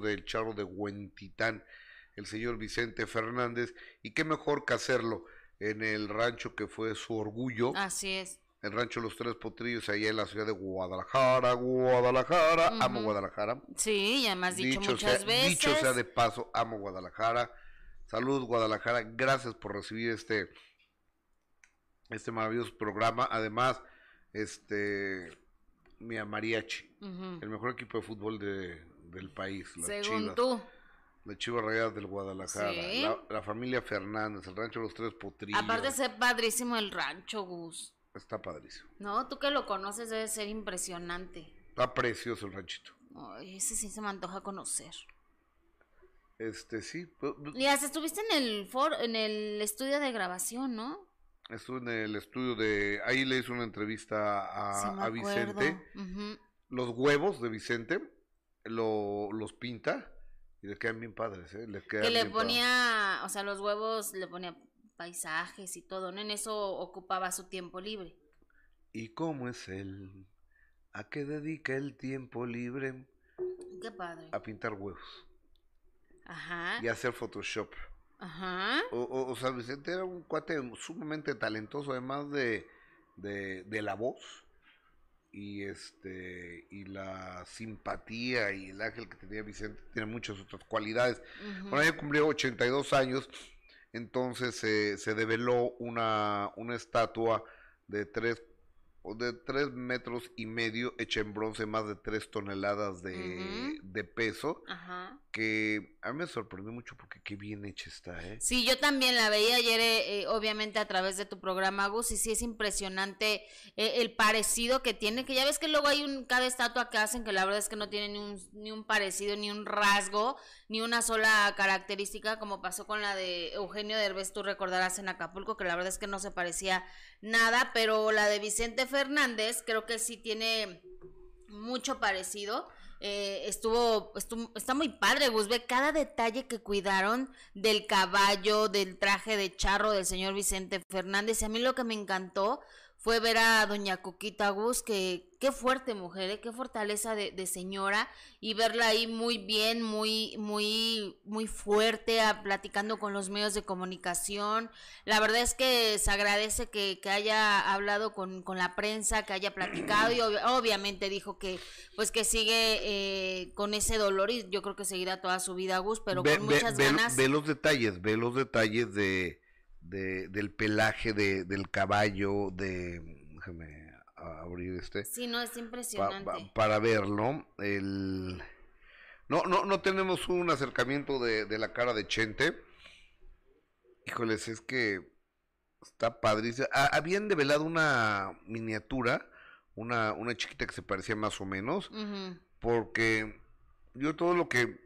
del charro de Huentitán, el señor Vicente Fernández, y qué mejor que hacerlo en el rancho que fue su orgullo. Así es. El rancho Los Tres Potrillos, allá en la ciudad de Guadalajara, Guadalajara, amo Guadalajara. Sí, ya me has dicho, muchas veces. Dicho sea de paso, amo Guadalajara. Salud, Guadalajara. Gracias por recibir este, este maravilloso programa. Además, este, mi mariachi, el mejor equipo de fútbol de, del país. Las Según tú. La Chivas Rayadas del Guadalajara, la, familia Fernández, el rancho Los Tres Potrillos. Aparte de ser padrísimo el rancho, Gus. Está padrísimo. No, tú que lo conoces debe ser impresionante. Está precioso el ranchito. Ay, ese sí se me antoja conocer. Este, sí. Y hasta estuviste en el for, en el estudio de grabación, ¿no? Estuve en el estudio de... Ahí le hice una entrevista a, Vicente. Los huevos de Vicente lo, los pinta y le quedan bien padres, ¿eh? Le que le ponía, o sea, los huevos le ponía paisajes y todo, ¿no? En eso ocupaba su tiempo libre. ¿Y cómo es él? ¿A qué dedica el tiempo libre? Qué padre. A pintar huevos. Ajá. Y a hacer Photoshop. Ajá. O, sea, Vicente era un cuate sumamente talentoso, además de, de, la voz y este y la simpatía y el ángel que tenía Vicente tiene muchas otras cualidades. Bueno, ella cumplió 82 años entonces se develó una, una estatua de tres de tres metros y medio hecha en bronce, más de tres toneladas de, de peso, que a mí me sorprendió mucho porque qué bien hecha está, ¿eh? Sí, yo también la veía ayer, eh, eh, obviamente a través de tu programa, Gus, y sí es impresionante eh, el parecido que tiene, que ya ves que luego hay un, cada estatua que hacen que la verdad es que no tiene ni un, ni un parecido, ni un rasgo, ni una sola característica, como pasó con la de Eugenio Derbez, tú recordarás en Acapulco, que la verdad es que no se parecía nada, pero la de Vicente Fernández creo que sí tiene mucho parecido. Eh, estuvo, está muy padre, Gus, ve cada detalle que cuidaron del caballo, del traje de charro del señor Vicente Fernández. Y a mí lo que me encantó fue ver a doña Coquita Gus, que qué fuerte mujer, ¿eh? qué fortaleza de, de, señora, y verla ahí muy bien, muy, muy, muy fuerte, platicando con los medios de comunicación. La verdad es que se agradece que, que haya hablado con, con, la prensa, que haya platicado, y obviamente dijo que, pues que sigue eh, con ese dolor, y yo creo que seguirá toda su vida Gus, pero con muchas ganas. Ve los detalles, ve los detalles de de, del pelaje de, del caballo, de... Déjame abrir este. Sí, no, es impresionante. para verlo, el... No, no, no tenemos un acercamiento de, de la cara de Chente. Híjoles, es que está padrísimo. Habían develado una miniatura, una, una chiquita que se parecía más o menos, porque yo todo lo que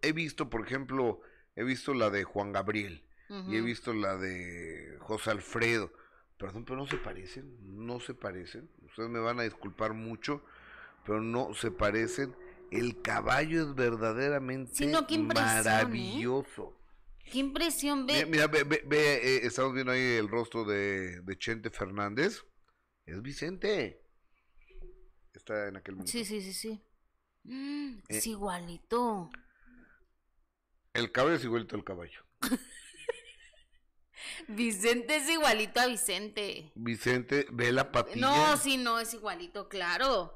he visto, por ejemplo, he visto la de Juan Gabriel y he visto la de José Alfredo. Perdón, pero no se parecen, no se parecen. Ustedes me van a disculpar mucho, pero no se parecen. El caballo es verdaderamente ¿eh? maravilloso. Qué impresión, ve. Mira, ve, ve, eh, estamos viendo ahí el rostro de, de, Chente Fernández. Es Vicente. Está en aquel momento. Sí, sí, sí, sí. Mm, es eh, igualito. El caballo es igualito al caballo. Vicente es igualito a Vicente. Vicente, ve la patilla. No, sí, no, es igualito, claro.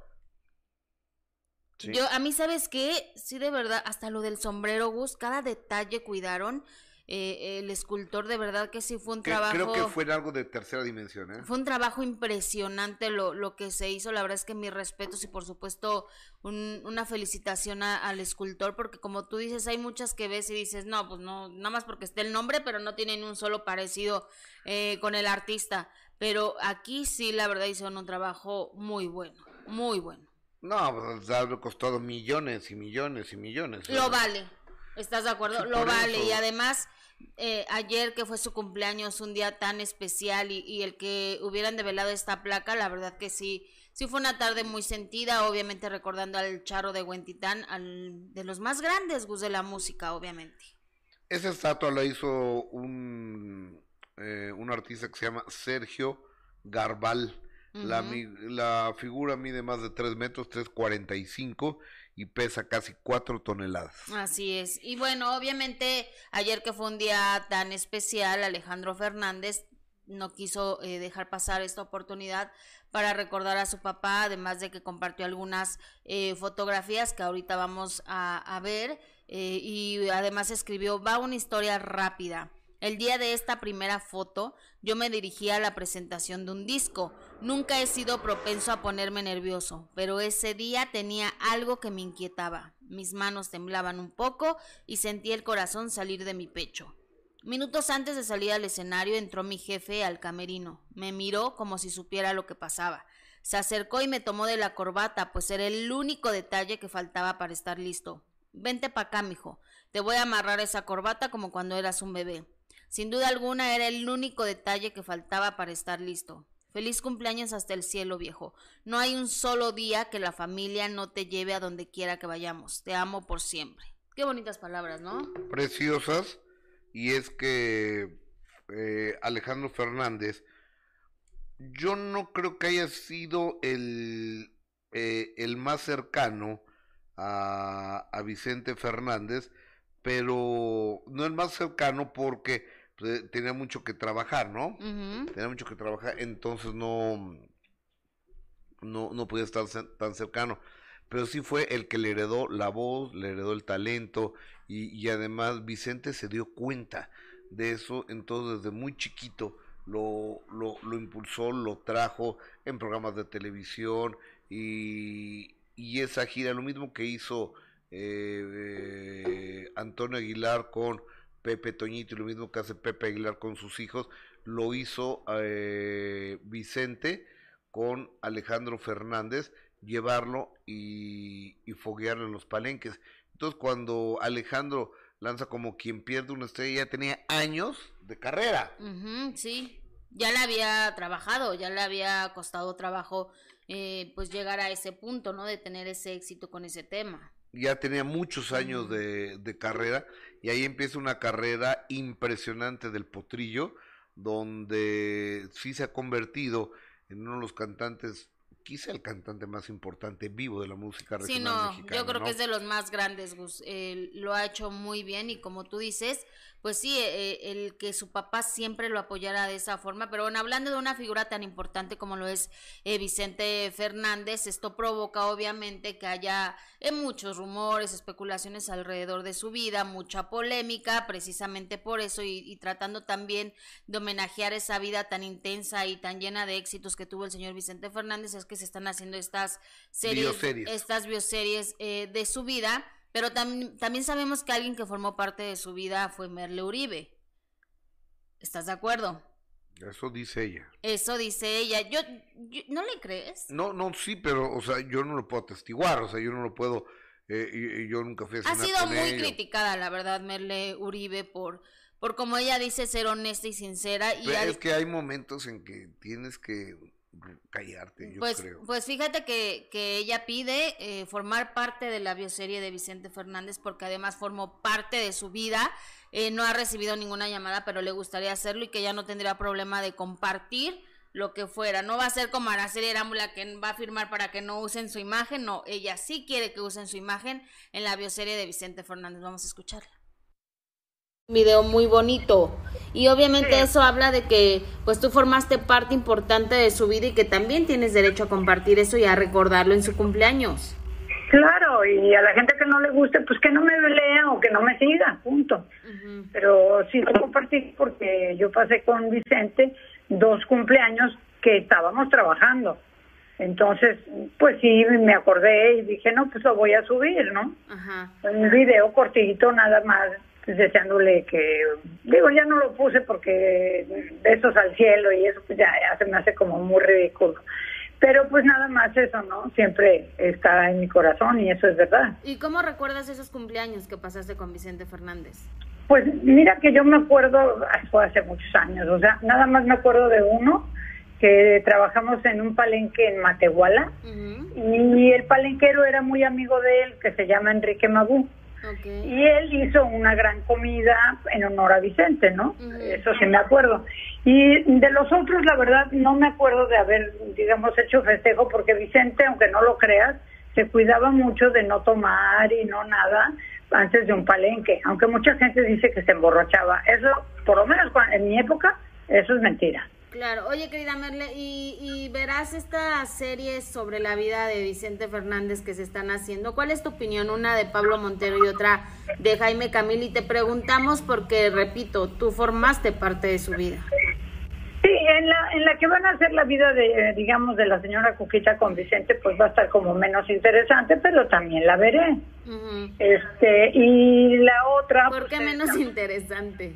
Yo, a mí, ¿sabes qué? Sí, de verdad, hasta lo del sombrero, Gus, cada detalle cuidaron. Eh, el escultor de verdad que sí fue un trabajo. Creo que fue algo de tercera dimensión, ¿eh? Fue un trabajo impresionante lo, lo que se hizo. La verdad es que mis respetos y por supuesto una felicitación al escultor, porque como tú dices, hay muchas que ves y dices, no, pues no, nada más porque esté el nombre, pero no tienen un solo parecido eh, con el artista. Pero aquí sí, la verdad, hicieron un trabajo muy bueno, muy bueno. No, pues ha costado millones y millones y millones. Lo vale. ¿Estás de acuerdo? Lo vale. Y además, eh, ayer que fue su cumpleaños, un día tan especial y, el que hubieran develado esta placa, la verdad que sí, sí fue una tarde muy sentida, obviamente recordando al charro de Huentitán, al, de los más grandes Gus de la música, obviamente. Esa estatua la hizo un, eh, un artista que se llama Sergio Garbal. la, la, figura mide más de 3 metros, 3.45 y pesa casi cuatro toneladas. Así es. Y bueno, obviamente ayer que fue un día tan especial, Alejandro Fernández no quiso eh, dejar pasar esta oportunidad para recordar a su papá, además de que compartió algunas eh, fotografías que ahorita vamos a, ver eh, y además escribió, va una historia rápida. El día de esta primera foto, yo me dirigía a la presentación de un disco. Nunca he sido propenso a ponerme nervioso, pero ese día tenía algo que me inquietaba. Mis manos temblaban un poco y sentí el corazón salir de mi pecho. Minutos antes de salir al escenario entró mi jefe al camerino. Me miró como si supiera lo que pasaba. Se acercó y me tomó de la corbata, pues era el único detalle que faltaba para estar listo. Vente pa' acá, mijo. Te voy a amarrar esa corbata como cuando eras un bebé. Sin duda alguna era el único detalle que faltaba para estar listo. Feliz cumpleaños hasta el cielo, viejo. No hay un solo día que la familia no te lleve a donde quiera que vayamos. Te amo por siempre. Qué bonitas palabras, ¿no? Preciosas. Y es que eh, Alejandro Fernández, yo no creo que haya sido el, eh, el más cercano a, a Vicente Fernández, pero no el más cercano porque pues, tenía mucho que trabajar, ¿no? Tenía mucho que trabajar, entonces no, no, no podía estar tan cercano. Pero sí fue el que le heredó la voz, le heredó el talento y, y además Vicente se dio cuenta de eso, entonces desde muy chiquito lo, lo, lo impulsó, lo trajo en programas de televisión y, y esa gira, lo mismo que hizo eh, eh, Antonio Aguilar con Pepe Toñito y lo mismo que hace Pepe Aguilar con sus hijos, lo hizo eh, Vicente con Alejandro Fernández, llevarlo y, y foguearlo en los palenques. Entonces cuando Alejandro lanza como quien pierde una estrella, ya tenía años de carrera. sí, ya le había trabajado, ya le había costado trabajo eh, pues llegar a ese punto, ¿no? De tener ese éxito con ese tema ya tenía muchos años de, de, carrera y ahí empieza una carrera impresionante del potrillo, donde sí se ha convertido en uno de los cantantes quizá el cantante más importante vivo de la música regional sí, no, Yo creo que es de los más grandes, Gus. lo ha hecho muy bien y como tú dices, pues sí, eh, eh, el que su papá siempre lo apoyara de esa forma. Pero bueno, hablando de una figura tan importante como lo es eh, Vicente Fernández, esto provoca obviamente que haya muchos rumores, especulaciones alrededor de su vida, mucha polémica, precisamente por eso y, y tratando también de homenajear esa vida tan intensa y tan llena de éxitos que tuvo el señor Vicente Fernández, es que se están haciendo estas series, bioseries. estas bioseries de su vida pero también sabemos que alguien que formó parte de su vida fue Merle Uribe. ¿Estás de acuerdo? Eso dice ella. Eso dice ella. Yo, ¿No le crees? No, no, sí, pero, o sea, yo no lo puedo atestiguar, o sea, yo no lo puedo, eh, y, yo nunca fui a Ha sido muy criticada, la verdad, Merle Uribe, por, por como ella dice, ser honesta y sincera. Y es que hay momentos en que tienes que callarte, yo pues, creo. Pues fíjate que, que ella pide eh, formar parte de la bioserie de Vicente Fernández porque además formó parte de su vida. Eh, no ha recibido ninguna llamada, pero le gustaría hacerlo y que ya no tendría problema de compartir lo que fuera. No va a ser como Araceli Arámbula que va a firmar para que no usen su imagen. No, ella sí quiere que usen su imagen en la bioserie de Vicente Fernández. Vamos a escucharla video muy bonito y obviamente eso habla de que pues tú formaste parte importante de su vida y que también tienes derecho a compartir eso y a recordarlo en su cumpleaños. Claro, y a la gente que no le guste, pues que no me lea o que no me siga, punto. Pero sí lo compartí porque yo pasé con Vicente dos cumpleaños que estábamos trabajando. Entonces, pues sí, me acordé y dije, no, pues lo voy a subir, ¿no? Un video cortito nada más deseándole que, digo, ya no lo puse porque besos al cielo y eso pues ya, se me hace como muy ridículo. Pero pues nada más eso, ¿no? Siempre está en mi corazón y eso es verdad. ¿Y cómo recuerdas esos cumpleaños que pasaste con Vicente Fernández? Pues mira que yo me acuerdo, fue hace muchos años, o sea, nada más me acuerdo de uno que trabajamos en un palenque en Matehuala y el palenquero era muy amigo de él, que se llama Enrique Magú. Y él hizo una gran comida en honor a Vicente, ¿no? Eso sí me acuerdo. Y de los otros, la verdad, no me acuerdo de haber, digamos, hecho festejo, porque Vicente, aunque no lo creas, se cuidaba mucho de no tomar y no nada antes de un palenque, aunque mucha gente dice que se emborrachaba. Eso, por lo menos en mi época, eso es mentira. Claro, oye querida Merle, y, verás esta serie sobre la vida de Vicente Fernández que se están haciendo. ¿Cuál es tu opinión? Una de Pablo Montero y otra de Jaime Camil. Y te preguntamos porque, repito, tú formaste parte de su vida. Sí, en la, en la que van a hacer la vida de, digamos, de la señora Cuquita con Vicente, pues va a estar como menos interesante, pero también la veré. Este, y la otra... ¿Por qué pues, menos interesante?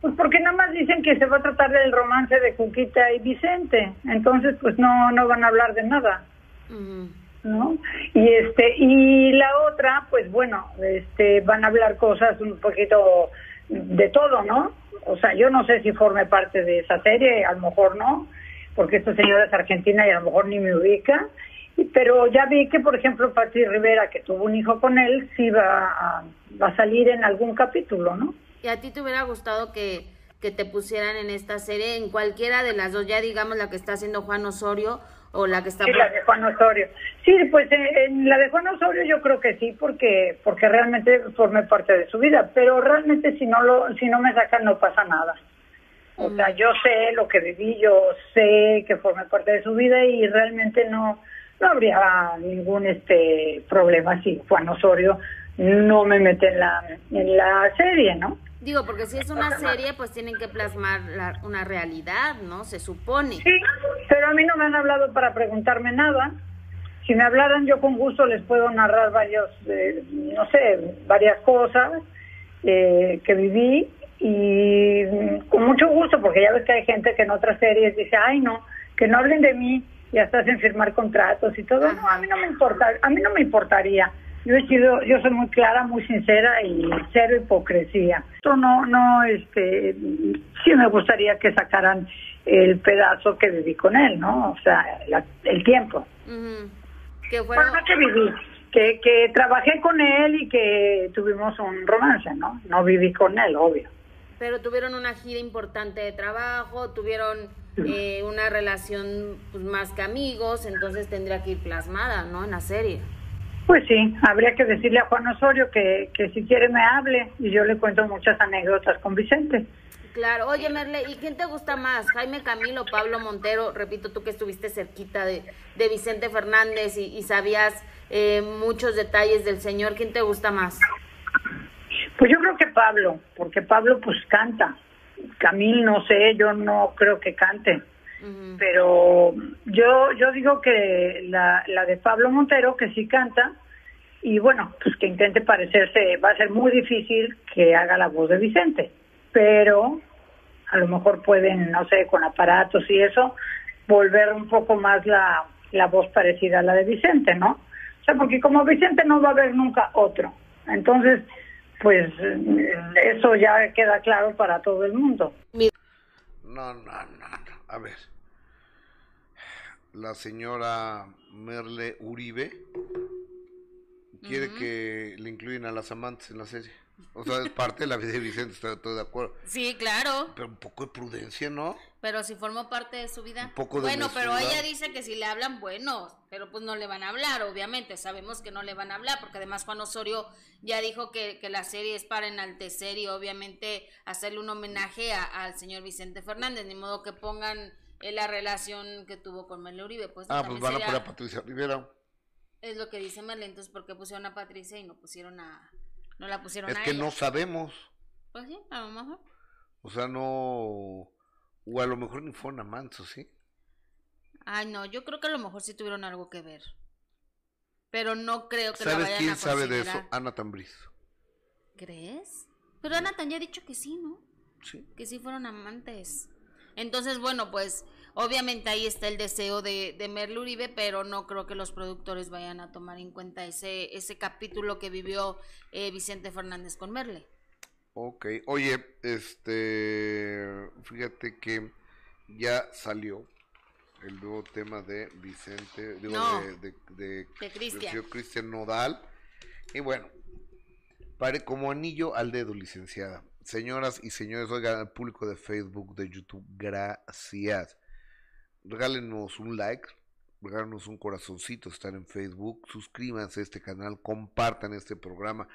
Pues porque nada más dicen que se va a tratar del romance de Cuquita y Vicente, entonces pues no no van a hablar de nada, ¿no? Y este y la otra, pues bueno, este van a hablar cosas un poquito de todo, ¿no? O sea, yo no sé si forme parte de esa serie, a lo mejor no, porque esta señora es argentina y a lo mejor ni me ubica, pero ya vi que, por ejemplo, Pati Rivera, que tuvo un hijo con él, sí va a, va a salir en algún capítulo, ¿no? ¿Y a ti te hubiera gustado que, que te pusieran en esta serie, en cualquiera de las dos, ya digamos la que está haciendo Juan Osorio o la que está... Sí, la de Juan Osorio. Sí, pues eh, en, la de Juan Osorio yo creo que sí, porque porque realmente formé parte de su vida, pero realmente si no lo si no me sacan no pasa nada. O sea, mm. yo sé lo que viví, yo sé que formé parte de su vida y realmente no no habría ningún este problema si Juan Osorio no me mete en la en la serie, ¿no? Digo, porque si es una serie, pues tienen que plasmar una realidad, ¿no? Se supone. Sí, pero a mí no me han hablado para preguntarme nada. Si me hablaran, yo con gusto les puedo narrar varios, eh, no sé, varias cosas eh, que viví y con mucho gusto, porque ya ves que hay gente que en otras series dice, ay, no, que no hablen de mí, ya estás en firmar contratos y todo. No, a mí no me importa, a mí no me importaría yo he sido, yo soy muy clara, muy sincera y cero hipocresía. Esto no, no, este, sí me gustaría que sacaran el pedazo que viví con él, ¿no? O sea, el tiempo. Que bueno, que viví, que, que trabajé con él y que tuvimos un romance, ¿no? No viví con él, obvio. Pero tuvieron una gira importante de trabajo, tuvieron eh, una relación pues, más que amigos, entonces tendría que ir plasmada, ¿no? En la serie. Pues sí, habría que decirle a Juan Osorio que, que si quiere me hable y yo le cuento muchas anécdotas con Vicente. Claro, oye Merle, ¿y quién te gusta más? Jaime Camilo, Pablo Montero, repito, tú que estuviste cerquita de, de Vicente Fernández y, sabías eh, muchos detalles del señor, ¿quién te gusta más? Pues yo creo que Pablo, porque Pablo pues canta. Camil no sé, yo no creo que cante. Pero yo yo digo que la, la de Pablo Montero, que sí canta, y bueno, pues que intente parecerse, va a ser muy difícil que haga la voz de Vicente, pero a lo mejor pueden, no sé, con aparatos y eso, volver un poco más la, la voz parecida a la de Vicente, ¿no? O sea, porque como Vicente no va a haber nunca otro. Entonces, pues eso ya queda claro para todo el mundo. No, no, no, A ver. La señora Merle Uribe quiere que le incluyan a las amantes en la serie. O sea, es parte de la vida de Vicente, estoy, de acuerdo. Sí, claro. Pero un poco de prudencia, ¿no? Pero si formó parte de su vida. Un poco de Bueno, pero ella dice que si le hablan, bueno, pero pues no le van a hablar, obviamente. Sabemos que no le van a hablar, porque además Juan Osorio ya dijo que, que la serie es para enaltecer y obviamente hacerle un homenaje al señor Vicente Fernández. Ni modo que pongan eh, la relación que tuvo con Merle Uribe. Pues, ah, pues van a poner a Patricia Rivera. Es lo que dice Merle, entonces, ¿por qué pusieron a Patricia y no pusieron a no la pusieron Es que no sabemos. Pues sí, a lo mejor. O sea, no. O a lo mejor ni fueron amantes, ¿sí? Ay, no, yo creo que a lo mejor sí tuvieron algo que ver. Pero no creo que ¿Sabes la vayan quién sabe de eso? Ana Tambriz. ¿Crees? Pero Ana ya ha dicho que sí, ¿no? Sí. Que sí fueron amantes. Entonces, bueno, pues Obviamente ahí está el deseo de, de Merle Uribe, pero no creo que los productores vayan a tomar en cuenta ese, ese capítulo que vivió eh, Vicente Fernández con Merle. Ok, oye, este, fíjate que ya salió el nuevo tema de Vicente, de, de, de, Cristian Nodal. Y bueno, pare como anillo al dedo, licenciada. Señoras y señores, oigan, al público de Facebook, de YouTube, gracias regálenos un like, regálanos un corazoncito, estar en Facebook, suscríbanse a este canal, compartan este programa,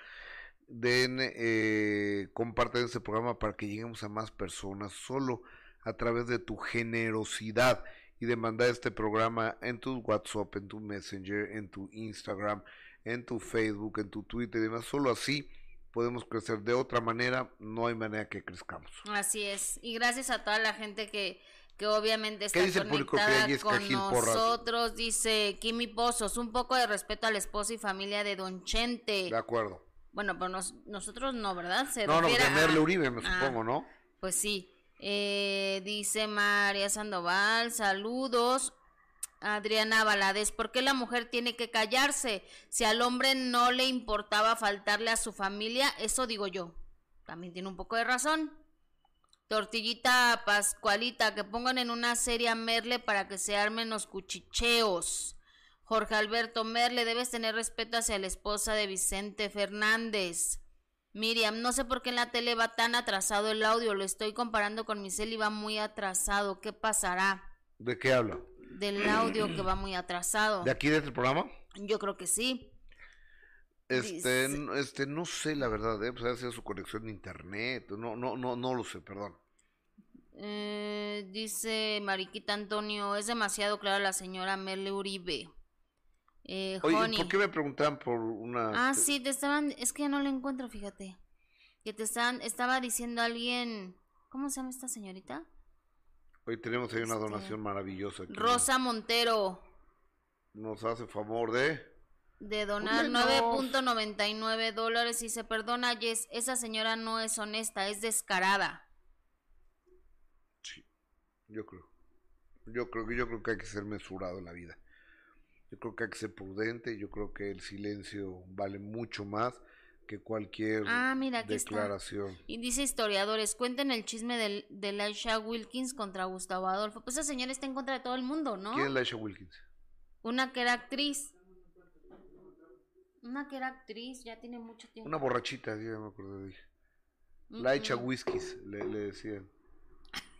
den, eh, compartan este programa para que lleguemos a más personas, solo a través de tu generosidad y de mandar este programa en tu WhatsApp, en tu Messenger, en tu Instagram, en tu Facebook, en tu Twitter y demás. Solo así podemos crecer. De otra manera, no hay manera que crezcamos. Así es. Y gracias a toda la gente que, que obviamente está conectada con nosotros. Dice Kimi Pozos, un poco de respeto al esposo y familia de Don Chente. De acuerdo. Bueno, pero nosotros no, ¿verdad? Se no, no, de Merle Uribe, me ah, supongo, ¿no? Pues sí. Eh, dice María Sandoval, saludos. Adriana Valadez, ¿por qué la mujer tiene que callarse? Si al hombre no le importaba faltarle a su familia, eso digo yo. También tiene un poco de razón. Tortillita Pascualita, que pongan en una serie Merle para que se armen los cuchicheos. Jorge Alberto Merle, debes tener respeto hacia la esposa de Vicente Fernández. Miriam, no sé por qué en la tele va tan atrasado el audio, lo estoy comparando con mi y va muy atrasado. ¿Qué pasará? ¿De qué habla? Del audio que va muy atrasado. ¿De aquí de este programa? Yo creo que sí. Este, este, no sé la verdad, ¿eh? pues ha sido su conexión de internet, no, no, no, no lo sé, perdón. Eh, dice Mariquita Antonio, es demasiado clara la señora Merle Uribe. Eh, Oye, ¿por qué me preguntaban por una... Ah, sí, te estaban, es que ya no la encuentro, fíjate. Que te estaban, estaba diciendo alguien, ¿cómo se llama esta señorita? Hoy tenemos ahí una este, donación maravillosa. Rosa Montero. Nos hace favor de... De donar 9.99 dólares y se perdona, Jess, esa señora no es honesta, es descarada. Sí, yo creo. Yo creo que yo creo que hay que ser mesurado en la vida. Yo creo que hay que ser prudente, yo creo que el silencio vale mucho más que cualquier ah, declaración. Y dice historiadores, cuenten el chisme del, de Laisha Wilkins contra Gustavo Adolfo. Pues esa señora está en contra de todo el mundo, ¿no? ¿Quién es Laisha Wilkins? Una que era actriz. Una que era actriz, ya tiene mucho tiempo. Una borrachita, ya me acuerdo de ella. Laisha Whiskies, le, le decían.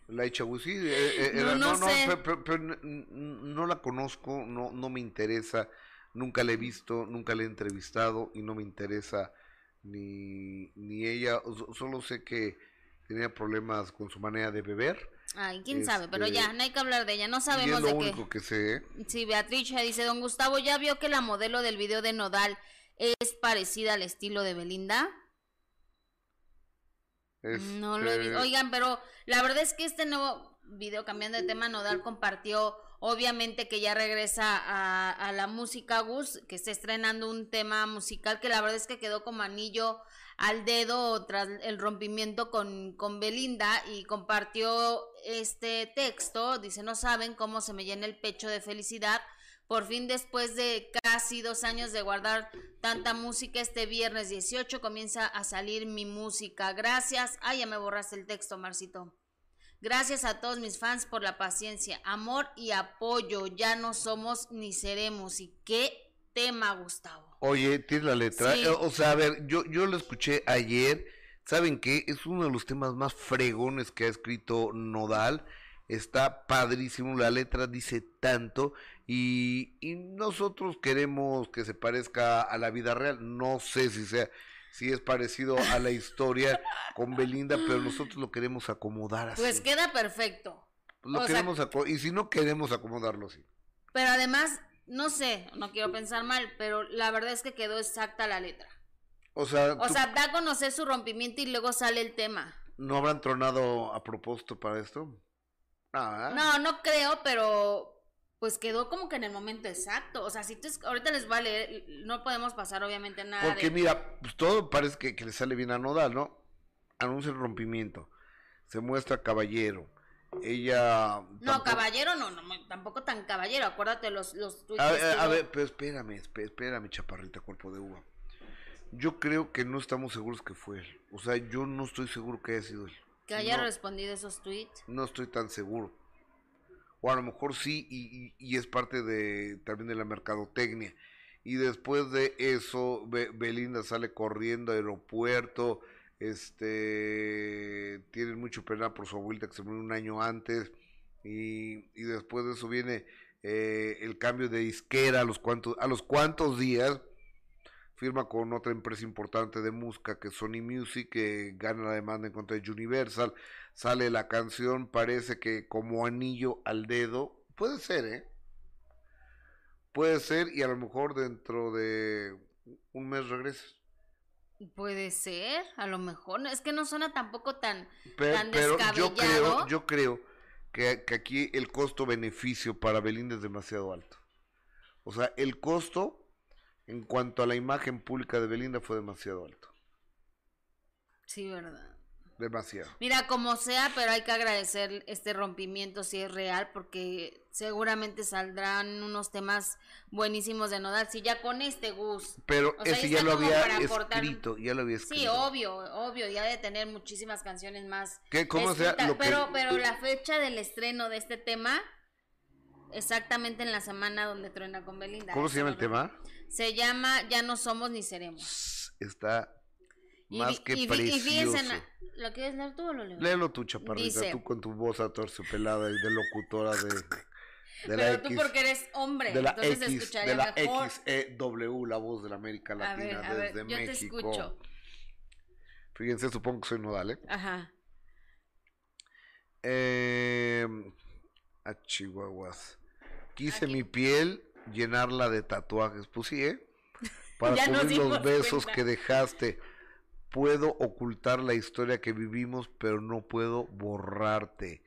La Ichaguzi, eh, eh, no, no, no, no, la conozco, no, no me interesa, nunca la he visto, nunca la he entrevistado y no me interesa ni, ni ella, solo sé que tenía problemas con su manera de beber. Ay, quién sabe, pero ya, no hay que hablar de ella, no sabemos es lo único que sé. Sí, Beatriz dice, don Gustavo, ¿ya vio que la modelo del video de Nodal es parecida al estilo de Belinda? No lo he visto. Este Oigan, pero la verdad es que este nuevo video, cambiando de tema, Nodal compartió, obviamente que ya regresa a, la música Gus, que está estrenando un tema musical que la verdad es que quedó como anillo al dedo tras el rompimiento con, con Belinda y compartió este texto, dice, no saben cómo se me llena el pecho de felicidad por fin, después de casi dos años de guardar tanta música, este viernes 18 comienza a salir mi música. Gracias. Ay, ya me borraste el texto, Marcito. Gracias a todos mis fans por la paciencia, amor y apoyo. Ya no somos ni seremos. ¿Y qué tema, Gustavo? Oye, tienes la letra. O sea, a ver, yo, yo lo escuché ayer. ¿Saben qué? Es uno de los temas más fregones que ha escrito Nodal. Está padrísimo, la letra dice tanto y, y, nosotros queremos que se parezca a la vida real. No sé si sea, si es parecido a la historia con Belinda, pero nosotros lo queremos acomodar así. Pues queda perfecto. Lo queremos y si no queremos acomodarlo así. Pero además, no sé, no quiero pensar mal, pero la verdad es que quedó exacta la letra. O sea, o sea, da a conocer su rompimiento y luego sale el tema. ¿No habrán tronado a propósito para esto? Ah. No, no creo, pero pues quedó como que en el momento exacto. O sea, si tú, ahorita les va a leer, no podemos pasar obviamente nada. Porque mira, pues todo parece que, le sale bien a Nodal, ¿no? Anuncia el rompimiento, se muestra caballero. Ella. No, caballero no, no, tampoco tan caballero. Acuérdate los, los A, ver, a ver, pero espérame, espérame, chaparrita, cuerpo de uva. Yo creo que no estamos seguros que fue él. O sea, yo no estoy seguro que haya sido él. Que haya respondido esos tweets. No estoy tan seguro o a lo mejor sí, y, es parte de también de la mercadotecnia. Y después de eso, Belinda sale corriendo al aeropuerto, este, tienen mucho pena por su abuelita que se murió un año antes, y, después de eso viene eh, el cambio de disquera a los cuantos, a los cuantos días, firma con otra empresa importante de música que es Sony Music, que gana la demanda en contra de Universal, sale la canción, parece que como anillo al dedo, puede ser, ¿eh? Puede ser y a lo mejor dentro de un mes regreses. Puede ser, a lo mejor. Es que no suena tampoco tan, Pe- tan pero yo creo, yo creo que, que aquí el costo-beneficio para Belinda es demasiado alto. O sea, el costo en cuanto a la imagen pública de Belinda fue demasiado alto. Sí, verdad. Demasiado. Mira, como sea, pero hay que agradecer este rompimiento si es real, porque seguramente saldrán unos temas buenísimos de Nodal. Si ya con este Gus. Pero O ese ya lo había escrito, ya lo había escrito. Sí, obvio, obvio, ya de tener muchísimas canciones más. ¿Qué? ¿Cómo sea? que- pero, pero la fecha del estreno de este tema, exactamente en la semana donde truena con Belinda. ¿Cómo se llama el lo- tema? Se llama Ya no somos ni seremos. Está Y más vi- que y y fíjense, precioso. na- ¿lo quieres leer tú o lo leo? Léelo tú, chaparrita, Dice- tú con tu voz atorciopelada y de locutora de, de la Pero tú X. porque eres hombre, de la entonces X, escucharía de la mejor. XEW, la voz de la América A Latina ver, a ver, desde yo te México. escucho. Fíjense, supongo que soy nodal, ¿eh? Ajá. Eh, a Chihuahuas. Quise Aquí. mi piel llenarla de tatuajes. Pues sí, ¿eh? Para cubrir los besos cuenta. que dejaste. Puedo ocultar la historia que vivimos, pero no puedo borrarte.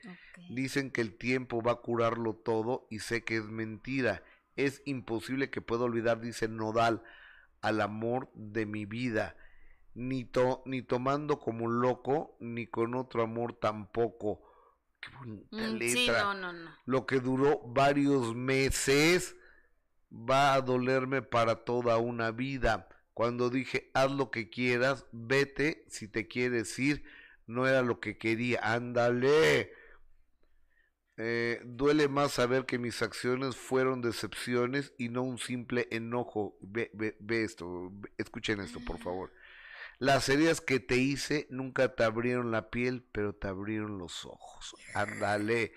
Dicen que el tiempo va a curarlo todo y sé que es mentira. Es imposible que pueda olvidar, dice Nodal, al amor de mi vida. Ni, to- ni tomando como un loco, ni con otro amor tampoco. Qué bonita Mm, letra. sí, no, no, no. Lo que duró varios meses va a dolerme para toda una vida. Cuando dije, haz lo que quieras, vete si te quieres ir, no era lo que quería, ándale. Eh, duele más saber que mis acciones fueron decepciones y no un simple enojo. Ve, ve- ve esto, ve- escuchen esto, por favor. Las heridas que te hice nunca te abrieron la piel, pero te abrieron los ojos. Ándale.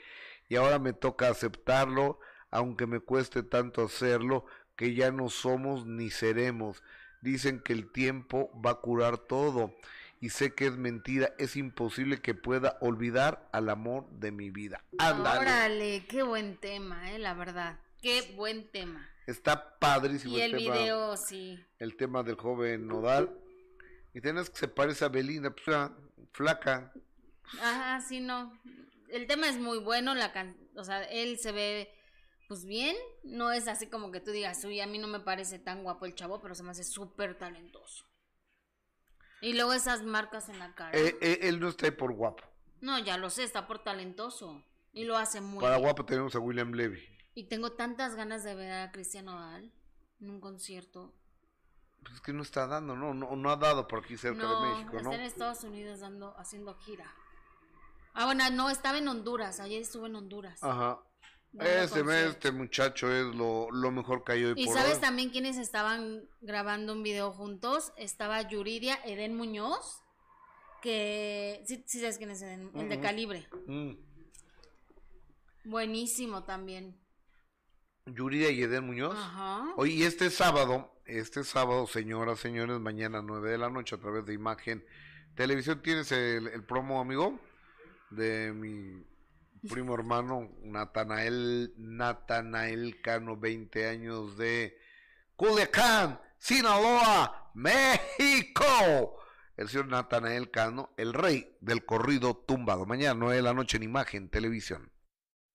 Y ahora me toca aceptarlo, aunque me cueste tanto hacerlo, que ya no somos ni seremos. Dicen que el tiempo va a curar todo. Y sé que es mentira, es imposible que pueda olvidar al amor de mi vida. Ándale. Órale, qué buen tema, eh, la verdad. Qué buen tema. Está padrísimo Y el tema, video, sí. el tema del joven Nodal. Y tenés que se parece a Belinda, pues flaca. Ajá, sí, no. El tema es muy bueno, la can... o sea, él se ve pues bien, no es así como que tú digas, uy, a mí no me parece tan guapo el chavo, pero se me hace súper talentoso. Y luego esas marcas en la cara. Eh, eh, él no está ahí por guapo. No, ya lo sé, está por talentoso. Y lo hace muy Para bien. guapo tenemos a William Levy. Y tengo tantas ganas de ver a Cristian Nodal en un concierto. Pues es que no está dando, no, no, no ha dado por aquí cerca no, de México, está ¿no? en Estados Unidos dando, haciendo gira. Ah, bueno, no, estaba en Honduras. Ayer estuve en Honduras. Ajá. Este, este muchacho es lo, lo mejor que hay hoy Y por sabes hoy. también quiénes estaban grabando un video juntos. Estaba Yuridia, Eden Muñoz, que sí, sí sabes quién es Eden, el de. Calibre. Mm. Buenísimo también. Yuridia y Eden Muñoz. Ajá. Oye, y este sábado, este sábado, señoras, señores, mañana 9 de la noche a través de Imagen Televisión, ¿tienes el, el promo, amigo? De mi primo hermano, Natanael, Natanael Cano, 20 años de Culiacán, Sinaloa, México. El señor Natanael Cano, el rey del corrido tumbado. Mañana 9 de la noche en Imagen Televisión.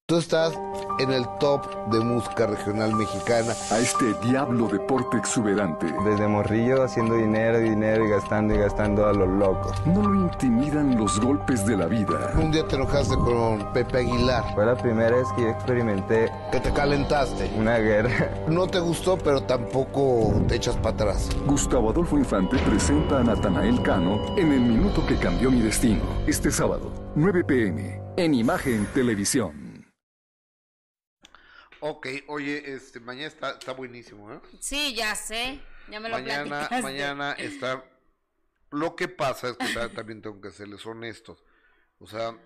Tú estás en el top de música regional mexicana. a este diablo deporte exuberante. Desde morrillo haciendo dinero y dinero y gastando y gastando a lo loco. No lo intimidan los golpes de la vida. Un día te enojaste con Pepe Aguilar, Fue la primera vez que yo experimenté que te calentaste. una guerra. No te gustó, pero tampoco te echas para atrás. Gustavo Adolfo Infante presenta a Natanael Cano en El Minuto que Cambió Mi Destino. Este sábado, 9 pm, en Imagen Televisión. Ok, oye, este, mañana está, está buenísimo, ¿eh? Sí, ya sé. Ya me lo Mañana, platicaste. mañana está... Lo que pasa es que ta- también tengo que serles honestos. O sea,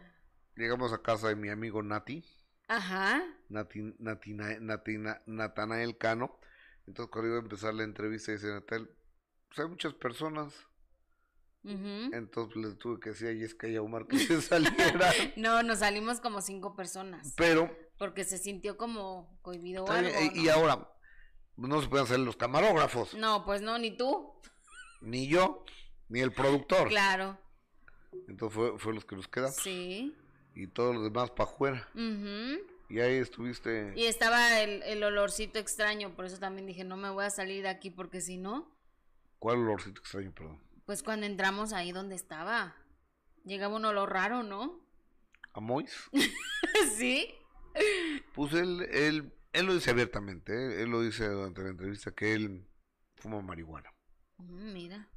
llegamos a casa de mi amigo Nati. Ajá. Nati- Natina- Natina- Natanael Cano. Entonces cuando iba a empezar la entrevista dice Natal, pues hay muchas personas. ujú. Entonces le tuve que decir a Jessica y a Omar que se salieran. No, nos salimos como cinco personas. Pero, Porque se sintió como cohibido o algo. y, ahora, no se pueden hacer los camarógrafos. No, pues no, ni tú. Ni yo, ni el productor. Claro. Entonces fue, fue los que nos quedamos. Sí. Y todos los demás para afuera. ujú. Y ahí estuviste. Y estaba el, el olorcito extraño, por eso también dije, no me voy a salir de aquí porque si no, ¿Cuál olorcito extraño, perdón? pues cuando entramos ahí donde estaba, llegaba un olor raro, ¿no? ¿A Mois? sí. Pues él, él, él lo dice abiertamente, ¿eh? él lo dice durante la entrevista que él fuma marihuana. Mm, mira.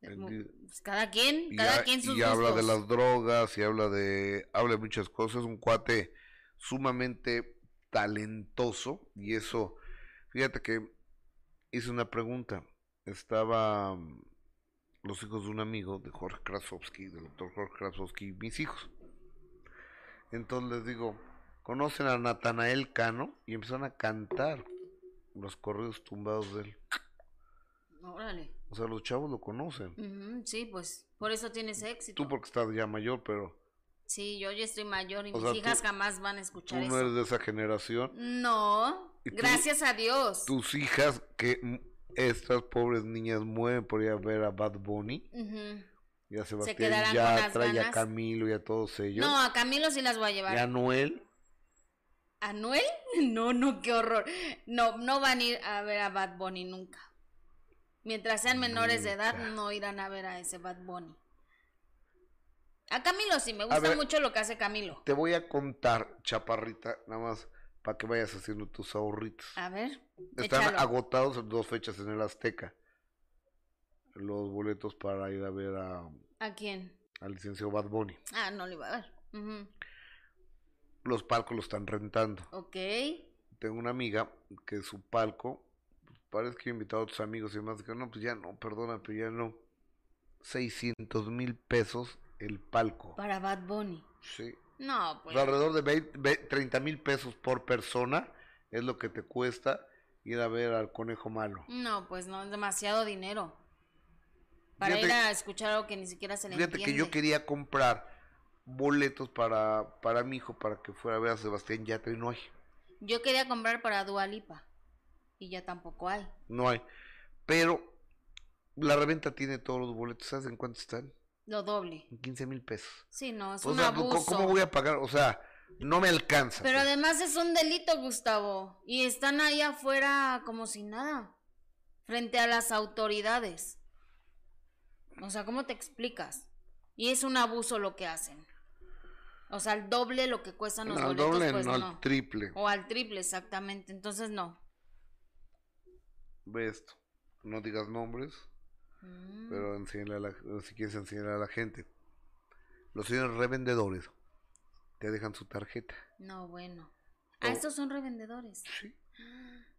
Como, pues, cada quien, Y, cada quien sus y habla de las drogas y habla de, habla de muchas cosas, un cuate sumamente talentoso y eso, fíjate que hice una pregunta, estaba mm, los hijos de un amigo de Jorge Krasowski, del doctor Jorge Krasowski, mis hijos. Entonces les digo, ¿conocen a Natanael Cano? Y empezaron a cantar los corridos tumbados de él. Órale. O sea, los chavos lo conocen. Ujú, sí, pues por eso tienes éxito. Tú porque estás ya mayor, pero Sí, yo ya estoy mayor y O mis sea, tú- hijas jamás van a tú escuchar no eso. eres de esa generación. No, ¿Y tú- gracias a Dios. Tus hijas, que estas pobres niñas mueren por ir a ver a Bad Bunny, y a Sebastián quedarán con las Yatra, y a. Camilo y a todos ellos. No, a Camilo sí las voy a llevar. y a Noel. ¿Anuel? No, no, qué horror. No, no van a ir a ver a Bad Bunny nunca. Mientras sean menores de edad, no irán a ver a ese Bad Bunny. A Camilo sí, me gusta ver. mucho lo que hace Camilo. Te voy a contar, chaparrita, nada más para que vayas haciendo tus ahorritos. A ver, Están échalo. agotados dos fechas en el Azteca. Los boletos para ir a ver a, ¿A quién? al licenciado Bad Bunny. Ah, no lo iba a ver. Los palcos los están rentando. Ok. tengo una amiga que su palco, pues, parece que he invitado a otros amigos y demás, que no, pues ya no, perdona, pero ya no. 600 mil pesos el palco. Para Bad Bunny. Sí. No, Pues pues. alrededor de 20 ve- 30 mil pesos por persona es lo que te cuesta ir a ver al conejo malo. No, pues no, es demasiado dinero. Para Fíjate- ir a escuchar algo que ni siquiera se le Fíjate entiende. que yo quería comprar boletos para, para mi hijo para que fuera a ver a Sebastián Yatra y no hay. Yo quería comprar para Dualipa. Y ya tampoco hay. No hay. Pero la reventa tiene todos los boletos. ¿Sabes en cuánto están? Lo doble. En 15 mil pesos. Sí, no, es O un sea, ¿cómo- abuso. ¿cómo voy a pagar? O sea, no me alcanza. Pero pues. además es un delito, Gustavo. Y están ahí afuera como si nada. Frente a las autoridades. O sea, ¿cómo te explicas? Y es un abuso lo que hacen. O sea, al doble lo que cuestan los No, al boletos, doble, pues no no. al triple. O al triple, exactamente. Entonces no. Ve esto. No digas nombres, Mm. pero enséñale a la, si quieres enseñar a la gente. Los señores revendedores te dejan su tarjeta. No, bueno. Ah, Oh. estos son revendedores. Sí.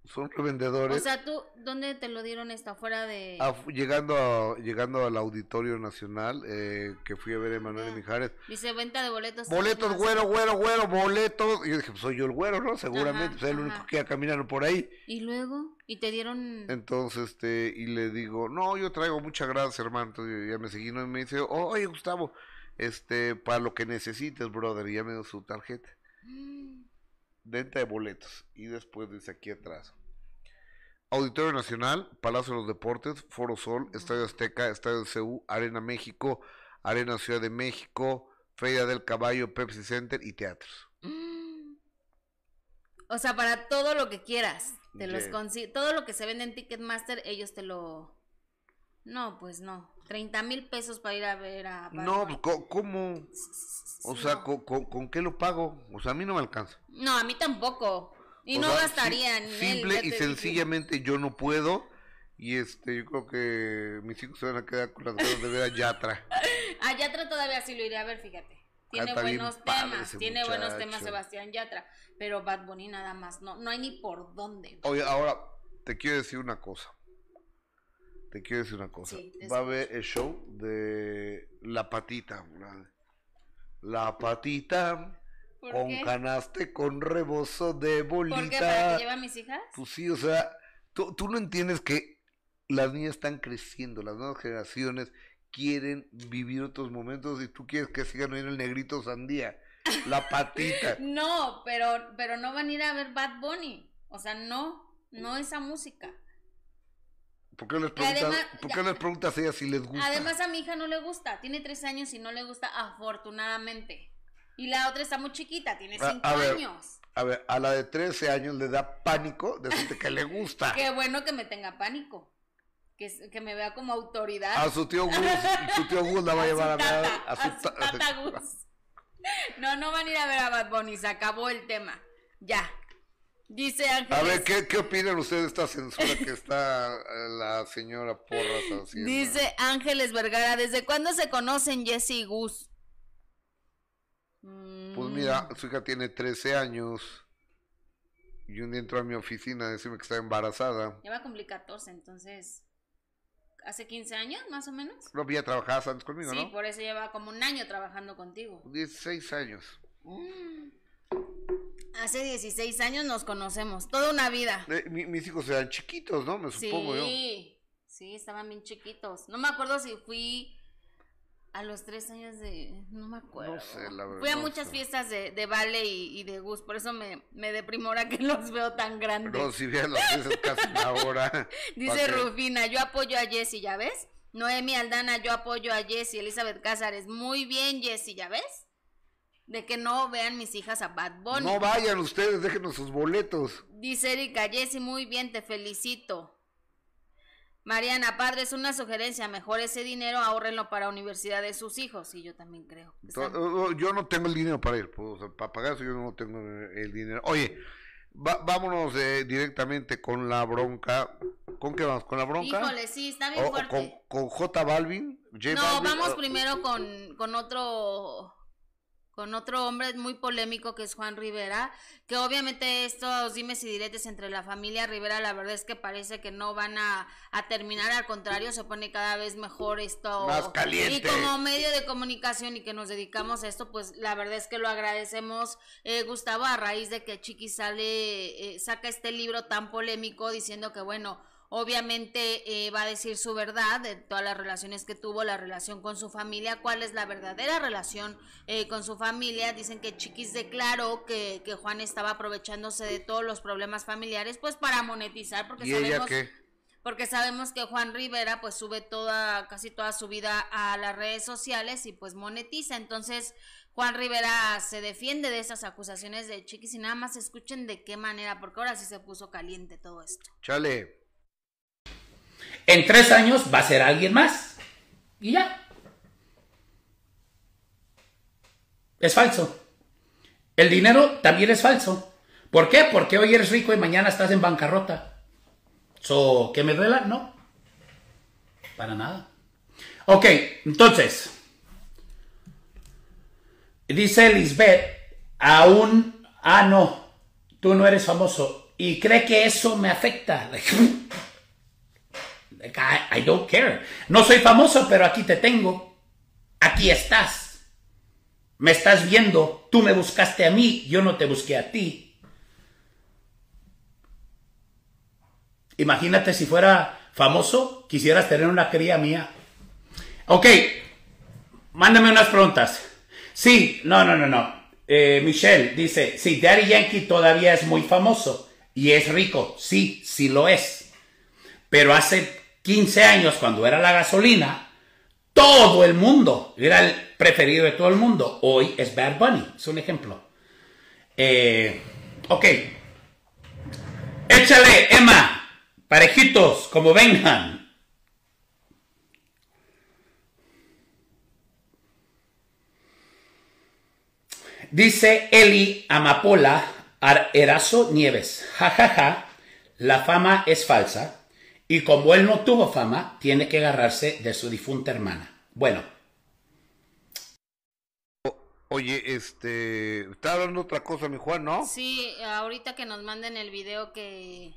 Son revendedores. O sea, tú, ¿dónde te lo dieron esta? Fuera de... Afu- llegando, a- llegando al Auditorio Nacional, eh, que fui a ver a Emanuel Ah. Mijares. Dice venta de boletos. Boletos, güero, güero, güero, boletos. Y yo dije, pues soy yo el güero, ¿no? Seguramente, Ajá, pues es el ajá. único que iba caminando por ahí. Y luego, y te dieron... Entonces, este, y le digo, no, yo traigo muchas gracias, hermano. Entonces ya me seguí, ¿no? Y me dice, "Oh, oye, Gustavo, este, para lo que necesites, brother. Y ya me dio su tarjeta. Mm, Venta de boletos. Y después dice aquí atrás. Auditorio Nacional, Palacio de los Deportes, Foro Sol, Estadio Azteca, Estadio CU, Arena México, Arena Ciudad de México, Feria del Caballo, Pepsi Center y teatros. mm. O sea, para todo lo que quieras. Te los Yeah. consi- Todo lo que se vende en Ticketmaster, ellos te lo... No, pues no. 30 mil pesos para ir a ver a... No, Batman. co- ¿cómo? O sea, No. ¿con, con, con qué lo pago? O sea, a mí no me alcanza. No, a mí tampoco. Y O no sea, gastaría él, Simple y dije. sencillamente yo no puedo. Y este, yo creo que mis hijos se van a quedar con las ganas de ver a Yatra. A Yatra todavía sí lo iré a ver, fíjate. Tiene está bien buenos temas, tiene buenos temas. Sebastián Yatra, pero Bad Bunny nada más, no, no hay ni por dónde. Oye, ahora te quiero decir una cosa. Te quiero decir una cosa. Sí, Va a haber el show de La Patita. La, la Patita ¿Por con qué? canaste con rebozo de bolita. ¿Por qué? ¿Para que lleve a mis hijas? Pues sí, o sea, tú, tú no entiendes que las niñas están creciendo, las nuevas generaciones quieren vivir otros momentos y tú quieres que sigan oyendo el negrito sandía, la patita. No, pero, pero no van a ir a ver Bad Bunny. O sea, no, no esa música. ¿Por qué les preguntas, además, ¿por qué les preguntas a ella si les gusta? Además a mi hija no le gusta, tiene tres años y no le gusta afortunadamente. Y la otra está muy chiquita, tiene cinco a años. A ver, a la de 13 años le da pánico decirte que le gusta. Qué bueno que me tenga pánico. Que, que me vea como autoridad. A su tío Gus, su tío Gus la va a llevar a ver a su a su ta- tata Gus. No, no van a ir a ver a Bad Bunny, se acabó el tema. Ya. Dice Ángeles. A ver, ¿qué, ¿qué opinan ustedes de esta censura que está eh, la señora Porras haciendo? Dice Ángeles Vergara, ¿desde cuándo se conocen Jesse y Gus? Pues mira, su hija tiene 13 años y un día entró a mi oficina a decirme que está embarazada. Ya va a cumplir 14, entonces. ¿Hace 15 años, más o menos? No, ya trabajabas antes conmigo, sí, ¿no? por eso lleva como un año trabajando contigo. 16 años. Mm. Hace 16 años nos conocemos, toda una vida. Eh, mi- mis hijos eran chiquitos, ¿no? Me supongo yo. Sí, sí, estaban bien chiquitos. No me acuerdo si fui a los tres años de... No me acuerdo. No sé, la verdad. Fui a muchas fiestas de, de Vale y, y de Gus, por eso me, me deprimo ahora que los veo tan grandes. No, si vean las fiestas casi una hora. Dice. Rufina, yo apoyo a Jessy, ¿ya ves? Noemi Aldana, yo apoyo a Jessy. Elizabeth Cázares, muy bien Jessy, ¿ya ves? De que no vean mis hijas a Bad Bunny. No vayan ustedes, déjenos sus boletos. Dice Erika, Jessy, muy bien, te felicito. Mariana, padre, es una sugerencia, mejor ese dinero ahorrenlo para universidad de sus hijos. Y yo también creo. están- Yo no tengo el dinero para ir, pues, para pagar eso yo no tengo el dinero. Oye, va- vámonos eh, directamente con la bronca. ¿Con qué vamos? ¿Con la bronca? Híjole, sí, está bien ¿O- o fuerte. con, con J Balvin? J No, Balvin, vamos o- primero con, con otro con otro hombre muy polémico que es Juan Rivera, que obviamente estos dimes y diretes entre la familia Rivera, la verdad es que parece que no van a, a terminar, al contrario, se pone cada vez mejor esto. Más caliente. Y como medio de comunicación y que nos dedicamos a esto, pues la verdad es que lo agradecemos, eh, Gustavo, a raíz de que Chiqui sale, eh, saca este libro tan polémico diciendo que, bueno, Obviamente eh, va a decir su verdad de todas las relaciones que tuvo, la relación con su familia, cuál es la verdadera relación eh, con su familia. Dicen que Chiquis declaró que, que Juan estaba aprovechándose de todos los problemas familiares, pues para monetizar, porque ¿Y ella sabemos qué? porque sabemos que Juan Rivera pues sube toda casi toda su vida a las redes sociales y pues monetiza entonces Juan Rivera se defiende de esas acusaciones de Chiquis y nada más escuchen de qué manera porque ahora sí se puso caliente todo esto Chale. En tres años va a ser alguien más. Y ya. Es falso. El dinero también es falso. ¿Por qué? Porque hoy eres rico y mañana estás en bancarrota. So, ¿Que me duela? No. Para nada. Ok, entonces. Dice Lisbeth, aún, ah, no, tú no eres famoso. Y cree que eso me afecta. I don't care. No soy famoso, pero aquí te tengo. Aquí estás. Me estás viendo. Tú me buscaste a mí, yo no te busqué a ti. Imagínate si fuera famoso, quisieras tener una cría mía. Ok, mándame unas preguntas. Sí, no, no, no, no. Eh, Michelle dice, sí, Daddy Yankee todavía es muy famoso y es rico. Sí, sí lo es. Pero hace 15 años, cuando era la gasolina, todo el mundo era el preferido de todo el mundo. Hoy es Bad Bunny, es un ejemplo. Eh, ok. Échale, Emma. Parejitos, como vengan. Dice Eli Amapola Erazo Nieves. Ja, ja, ja. La fama es falsa. Y como él no tuvo fama, tiene que agarrarse de su difunta hermana. Bueno, Oye, este, está hablando otra cosa, mi Juan, ¿no? sí ahorita que nos manden el video que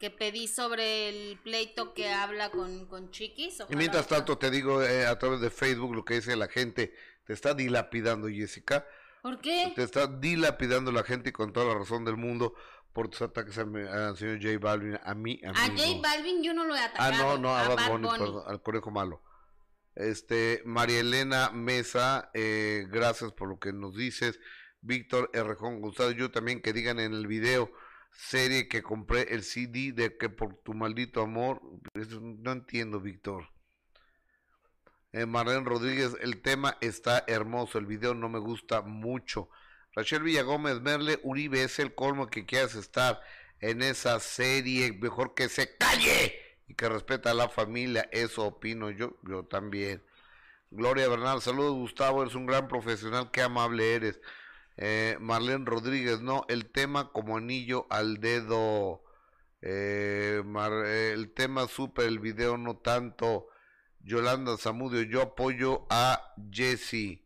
que pedí sobre el pleito que habla con, con Chiquis Y mientras tanto te digo eh, a través de Facebook lo que dice la gente, te está dilapidando Jessica, ¿Por qué? Te está dilapidando la gente y con toda la razón del mundo por tus ataques al, al señor J Balvin. A mí, a mí. A J. Balvin yo no lo he Ah, atacado. no, no, a, a Bad Bunny, perdón, al conejo malo. Este, María Elena Mesa, eh, gracias por lo que nos dices. Víctor Errejón González, yo también que digan en el video serie que compré el CD de que por tu maldito amor, no entiendo, Víctor. Eh, Marlene Rodríguez, el tema está hermoso, el video no me gusta mucho. Rachel Villagómez, Merle Uribe, es el colmo que quieras estar en esa serie, mejor que se calle y que respeta a la familia, eso opino yo, yo también. Gloria Bernal, saludos Gustavo, eres un gran profesional, qué amable eres. Eh, Marlene Rodríguez, no, el tema como anillo al dedo. Eh, eh, el tema súper, el video no tanto. Yolanda Zamudio, yo apoyo a Jesse.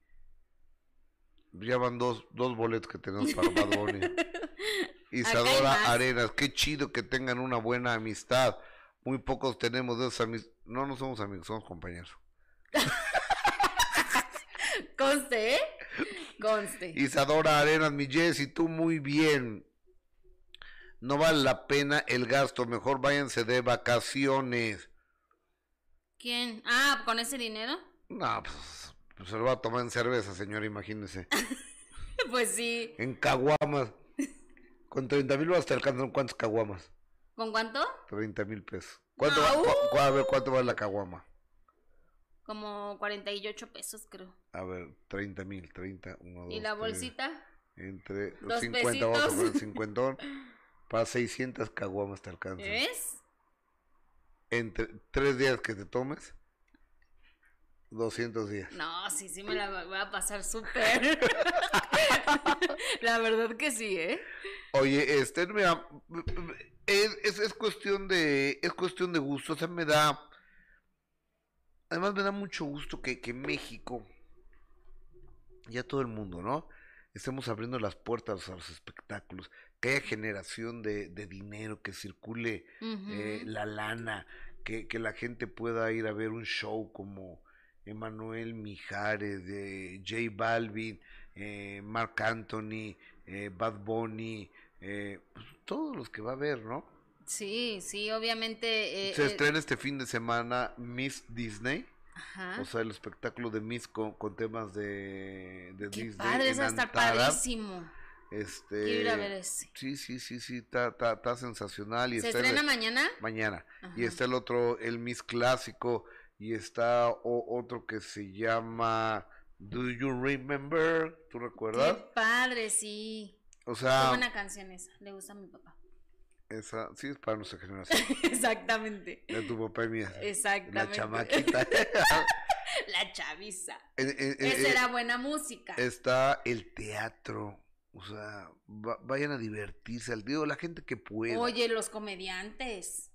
Ya van dos, dos boletos que tenemos para Bad Bunny. Isadora. Arenas, qué chido que tengan una buena amistad. Muy pocos tenemos de esas amistades. No, no somos amigos, somos compañeros. Conste, ¿eh? Conste. Isadora Arenas, mi Jessy, tú muy bien. No vale la pena el gasto, mejor váyanse de vacaciones. ¿Quién? Ah, ¿con ese dinero? No, pues, pues se lo va a tomar en cerveza, señor, imagínese. Pues sí. En caguamas. Con 30 mil vas te alcanzan cuántas caguamas. ¿Con cuánto? 30 mil pesos. ¿Cuánto, Ah, va- uh. cu- a ver, ¿cuánto vale la caguama? Como 48 pesos, creo. A ver, 30 mil, 30, 1, 2, ¿Y la bolsita? Entre Dos 50, vamos a pesitos. poner 50. Para 600 caguamas te alcanzan. ¿Ves? Entre 3 días que te tomes, 200 días. No, sí, sí me la voy a pasar súper. la verdad que sí, ¿eh? Oye, este, mira, es, es, es cuestión de, es cuestión de gusto, o sea, me da, además me da mucho gusto que, que México, ya todo el mundo, ¿no? Estemos abriendo las puertas a los espectáculos, que haya generación de, de dinero, que circule eh, la lana, que, que la gente pueda ir a ver un show como Emanuel Mijares, de J Balvin, eh, Mark Anthony, eh, Bad Bunny, eh, pues, todos los que va a ver, ¿no? Sí, sí, obviamente. eh, Se eh, estrena este fin de semana Miss Disney, Ajá. o sea, el espectáculo de Miss con, con temas de, de Qué Disney. padre, eso va a estar padrísimo. Este, Quiero ir a ver ese. Sí, sí, sí, sí, está, está, está sensacional. Y ¿Se está el- estrena mañana? mañana. Ajá. Y está el otro, el Miss Clásico, y está o- otro que se llama Do You Remember? ¿Tú recuerdas? Qué padre, sí. O Qué sea, buena canción esa. Le gusta a mi papá. esa, sí es para nuestra generación, Exactamente. de tu papá y mía. Exactamente. La chamaquita. La chaviza. Esa era buena música. está el teatro. O sea, va- vayan a divertirse. Al digo, la gente que pueda. Oye, los comediantes.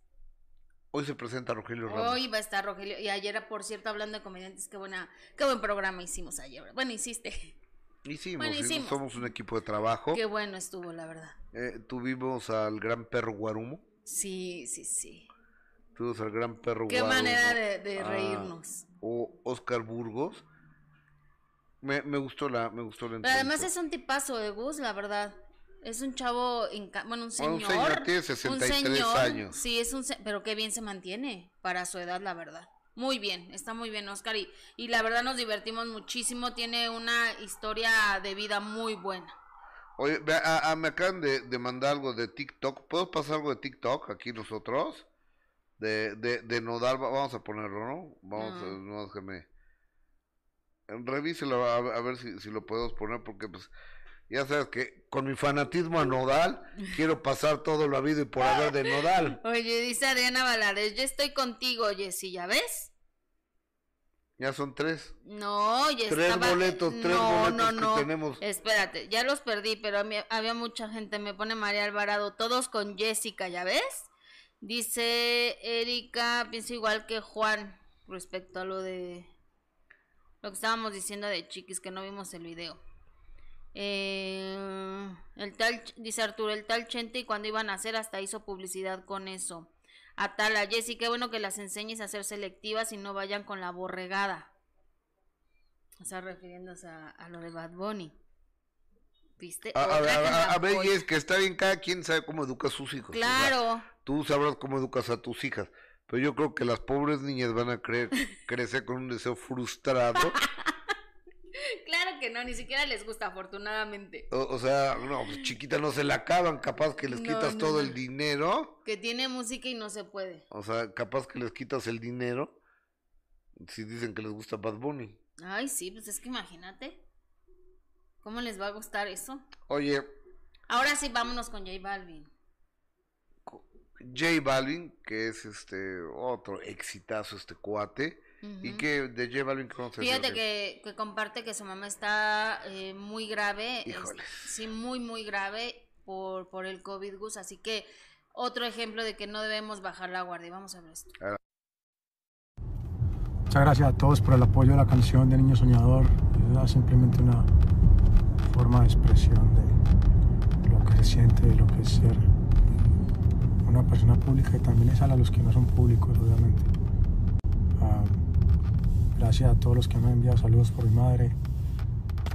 Hoy se presenta Rogelio Ramos. Hoy va a estar Rogelio. Y ayer, por cierto, hablando de comediantes, qué buena, qué buen programa hicimos ayer. Bueno, hiciste. Hicimos, bueno, hicimos, somos un equipo de trabajo. Qué bueno estuvo, la verdad. Eh, tuvimos al gran perro Guarumo. Sí, sí, sí. Tuvimos al gran perro Qué Guarumo. manera de, de Ah, reírnos. o Oscar Burgos. Me, me gustó la, me gustó la Pero además es un tipazo de Gus, la verdad. Es un chavo, bueno, un Bueno, señor. un señor, tiene 63 años. Sí, es un, pero qué bien se mantiene para su edad, la verdad. Muy bien, está muy bien, Oscar. Y, y la verdad nos divertimos muchísimo. Tiene una historia de vida muy buena. Oye, a- a- me acaban de, de mandar algo de TikTok. ¿Puedo pasar algo de TikTok aquí nosotros? De, de, de Nodal, va- vamos a ponerlo, ¿no? Vamos a, Ah. no, déjame. Revíselo a, a ver si, si lo podemos poner, porque pues ya sabes que con mi fanatismo a Nodal, quiero pasar todo lo habido y por haber de Nodal. Oye, dice Adriana Valares, yo estoy contigo, Jessy, ¿ya ves? Ya son tres. No, ya Tres estaba... boletos, tres no, boletos no, que tenemos. Espérate, ya los perdí, pero a mí- había mucha gente. Me pone María Alvarado, todos con Jessica, ¿ya ves? Dice Erika, pienso igual que Juan respecto a lo de lo que estábamos diciendo de Chiquis, que no vimos el video. Eh, el tal, dice Arturo, el tal Chente y cuando iban a hacer hasta hizo publicidad con eso. Atala, Jessy, qué bueno que las enseñes a ser selectivas y no vayan con la borregada. O sea, refiriéndose a, a lo de Bad Bunny. ¿Viste? A, a- a- a ver, y es que está bien, cada quien sabe cómo educa a sus hijos. o sea, Claro. tú sabrás cómo educas a tus hijas. Pero yo creo que las pobres niñas van a creer, crecer con un deseo frustrado. Claro que no, ni siquiera les gusta, afortunadamente. O, o sea, no, pues chiquita no se la acaban, capaz que les No, quitas no, todo el dinero. Que tiene música y no se puede. O sea, capaz que les quitas el dinero. Si dicen que les gusta Bad Bunny. Ay, sí, pues es que imagínate. ¿Cómo les va a gustar eso? Oye, Ahora sí, vámonos con J Balvin. J Balvin, que es este otro exitazo este cuate. Y Ujú. que de J Balvin decir, Fíjate que, que comparte que su mamá está eh, muy grave. es- sí, muy, muy grave por, por el COVID, Gus. Así que otro ejemplo de que no debemos bajar la guardia. Vamos a ver esto. Muchas gracias a todos por el apoyo a la canción de Niño Soñador. Es simplemente una forma de expresión de lo que se siente, de lo que es ser una persona pública y también es a los que no son públicos, obviamente. Gracias a todos los que me han enviado saludos por mi madre.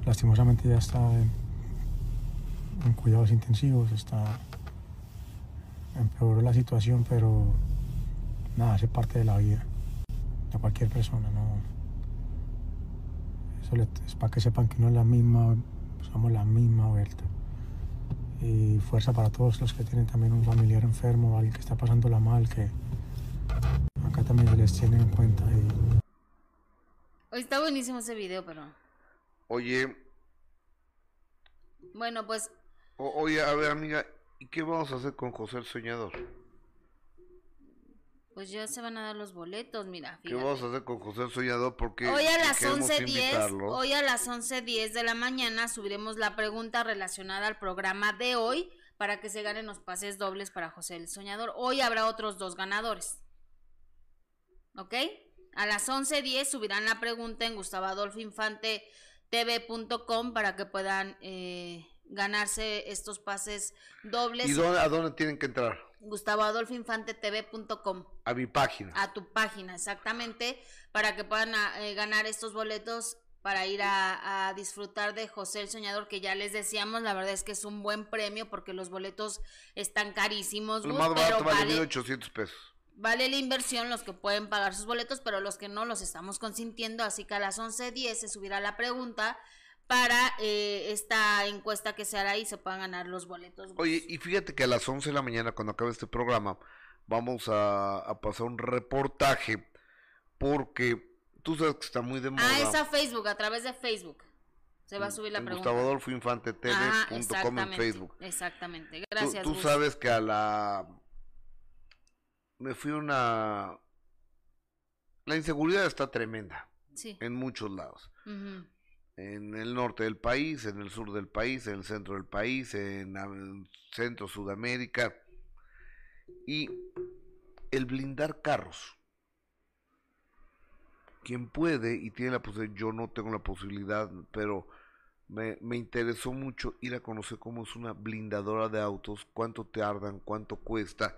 Lastimosamente ya está en, cuidados intensivos, está empeoró la situación, pero nada, hace parte de la vida a cualquier persona, ¿no? Eso es para que sepan que no es la misma, somos la misma vuelta. Y fuerza para todos los que tienen también un familiar enfermo, alguien que está pasándola mal, que acá también se les tiene en cuenta. Está buenísimo ese video, pero. Oye, Bueno, pues o- oye, a ver, amiga, ¿y qué vamos a hacer con José el Soñador? Pues ya se van a dar los boletos, mira. ¿Qué fíjate. vamos a hacer con José el Soñador? Porque Hoy a las queremos 11.10, invitarlo. hoy a las 11.10 de la mañana subiremos la pregunta relacionada al programa de hoy para que se ganen los pases dobles para José el Soñador. Hoy habrá otros dos ganadores. ¿Ok? A las 11.10 subirán la pregunta en gustavadolfoinfantetv.com para que puedan eh, ganarse estos pases dobles. ¿Y dónde, a dónde tienen que entrar? gustavadolfoinfantetv.com A mi página. a tu página, exactamente, para que puedan ah, eh, ganar estos boletos para ir a, a disfrutar de José el Soñador, que ya les decíamos, la verdad es que es un buen premio porque los boletos están carísimos, Lo más barato pero vale, 1800 pesos. Vale la inversión los que pueden pagar sus boletos, pero los que no los estamos consintiendo, así que a las 11.10 se subirá la pregunta para eh, esta encuesta que se hará y se puedan ganar los boletos. Oye, y fíjate que a las 11 de la mañana, cuando acabe este programa, vamos a, a pasar un reportaje porque tú sabes que está muy de moda. Ah, es a Facebook, a través de Facebook. Se va a subir la en pregunta. Gustavo Adolfo Infante Ajá, TV.com en Facebook. Exactamente. Tú- Gracias. Tú, Gus. sabes que a la... Me fui a una... La inseguridad está tremenda Sí. en muchos lados. En el norte del país, en el sur del país, en el centro del país, en el centro Sudamérica. Y el blindar carros. Quien puede y tiene la posibilidad, yo no tengo la posibilidad, pero me, me interesó mucho ir a conocer cómo es una blindadora de autos, cuánto tardan, cuánto cuesta,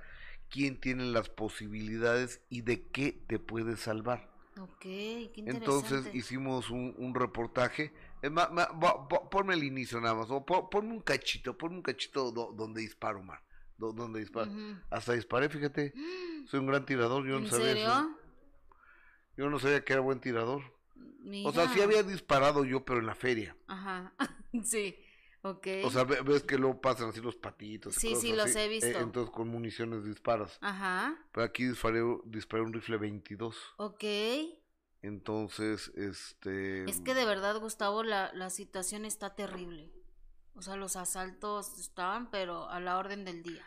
quién tiene las posibilidades y de qué te puede salvar. Ok, qué interesante. Entonces hicimos un, un reportaje. Ma- va- va- ponme el inicio nada más. O po- ponme un cachito, ponme un cachito do- donde disparo, Mar. do- donde disparo. Hasta disparé, fíjate. Soy un gran tirador. Yo no ¿En sabía eso. serio? Yo no sabía que era buen tirador. Mira. O sea, sí había disparado yo, pero en la feria. Ajá. sí. O sea, ve- ves que luego pasan así los patitos. Sí, cosas sí, los así. he visto. Eh, entonces con municiones disparas. Ajá. Pero aquí disparé, disparé un rifle 22. Ok. Entonces, este... Es que de verdad, Gustavo, la, la situación está terrible. O sea, los asaltos estaban, pero a la orden del día.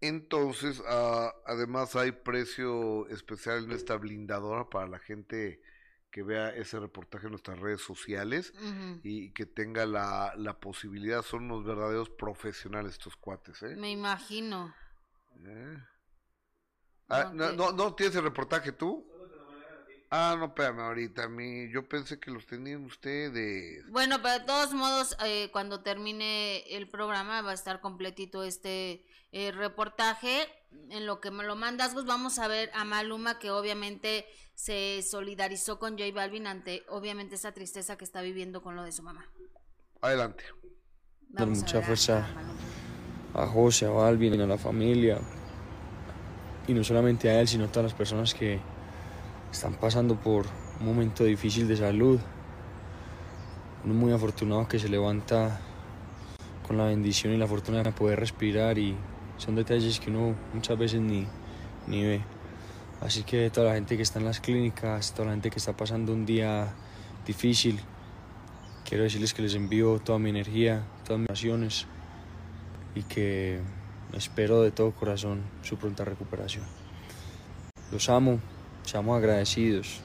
Entonces, ah, además hay precio especial en esta blindadora para la gente que vea ese reportaje en nuestras redes sociales y que tenga la, la posibilidad. Son unos verdaderos profesionales estos cuates, ¿eh? Me imagino. ¿Eh? Ah, no, Ok. no, ¿no tienes el reportaje tú? Ah, no, espérame ahorita. Mi, yo pensé que los tenían ustedes. Bueno, pero de todos modos, eh, cuando termine el programa va a estar completito este eh, reportaje. En lo que me lo mandas, Gus, vamos a ver a Maluma que obviamente se solidarizó con J Balvin ante obviamente esa tristeza que está viviendo con lo de su mamá. Adelante. dar a mucha a- fuerza a Maluma. a José, a Balvin, a la familia. Y no solamente a él, sino a todas las personas que están pasando por un momento difícil de salud. Uno muy afortunado que se levanta con la bendición y la fortuna de poder respirar y son detalles que uno muchas veces ni, ni ve. Así que toda la gente que está en las clínicas, toda la gente que está pasando un día difícil, quiero decirles que les envío toda mi energía, todas mis oraciones y que espero de todo corazón su pronta recuperación. Los amo, seamos agradecidos,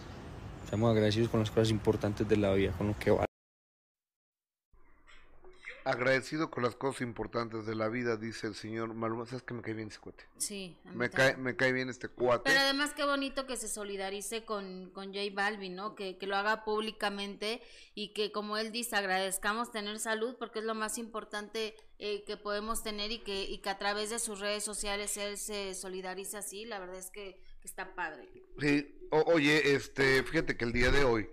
seamos agradecidos con las cosas importantes de la vida, con lo que vale. Agradecido con las cosas importantes de la vida, dice el señor Maluma. ¿Sabes que me cae bien ese cuate? Sí, a mí Me cae, me cae bien este cuate. Pero además qué bonito que se solidarice con, con J Balvin, ¿no? Que, que lo haga públicamente y que como él dice, agradezcamos tener salud porque es lo más importante eh, que podemos tener y que, y que a través de sus redes sociales él se solidarice así, la verdad es que está padre. Sí, oye, este, fíjate que el día de hoy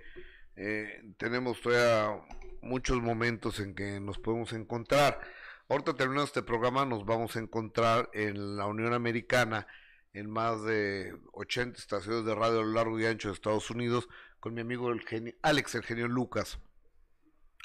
eh, tenemos todavía muchos momentos en que nos podemos encontrar. Ahorita terminando este programa nos vamos a encontrar en la Unión Americana en más de 80 estaciones de radio a lo largo y ancho de Estados Unidos con mi amigo el genio, Alex, el genio Lucas.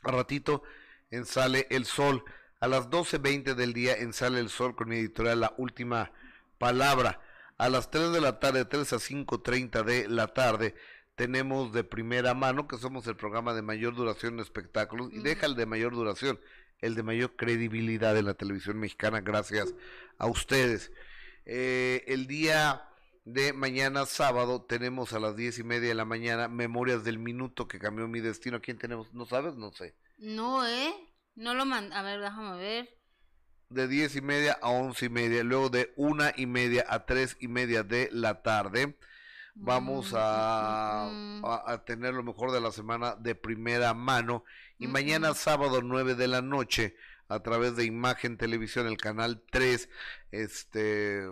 A ratito en Sale el Sol. A las 12.20 del día en Sale el Sol con mi editorial La Última Palabra. A las 3 de la tarde, 3 a 5.30 de la tarde, tenemos de primera mano, que somos el programa de mayor duración en espectáculos, y deja el de mayor duración, el de mayor credibilidad en la televisión mexicana, gracias a ustedes. Eh, el día de mañana sábado tenemos a las diez y media de la mañana Memorias del Minuto que cambió mi destino. ¿Quién tenemos? ¿No sabes? No sé. No, ¿eh? No lo manda. A ver, déjame ver. De diez y media a once y media, luego de una y media a tres y media de la tarde. Vamos Mm, a, a, a tener lo mejor de la semana de primera mano. Y mañana sábado 9 de la noche, a través de Imagen Televisión, el canal 3, este,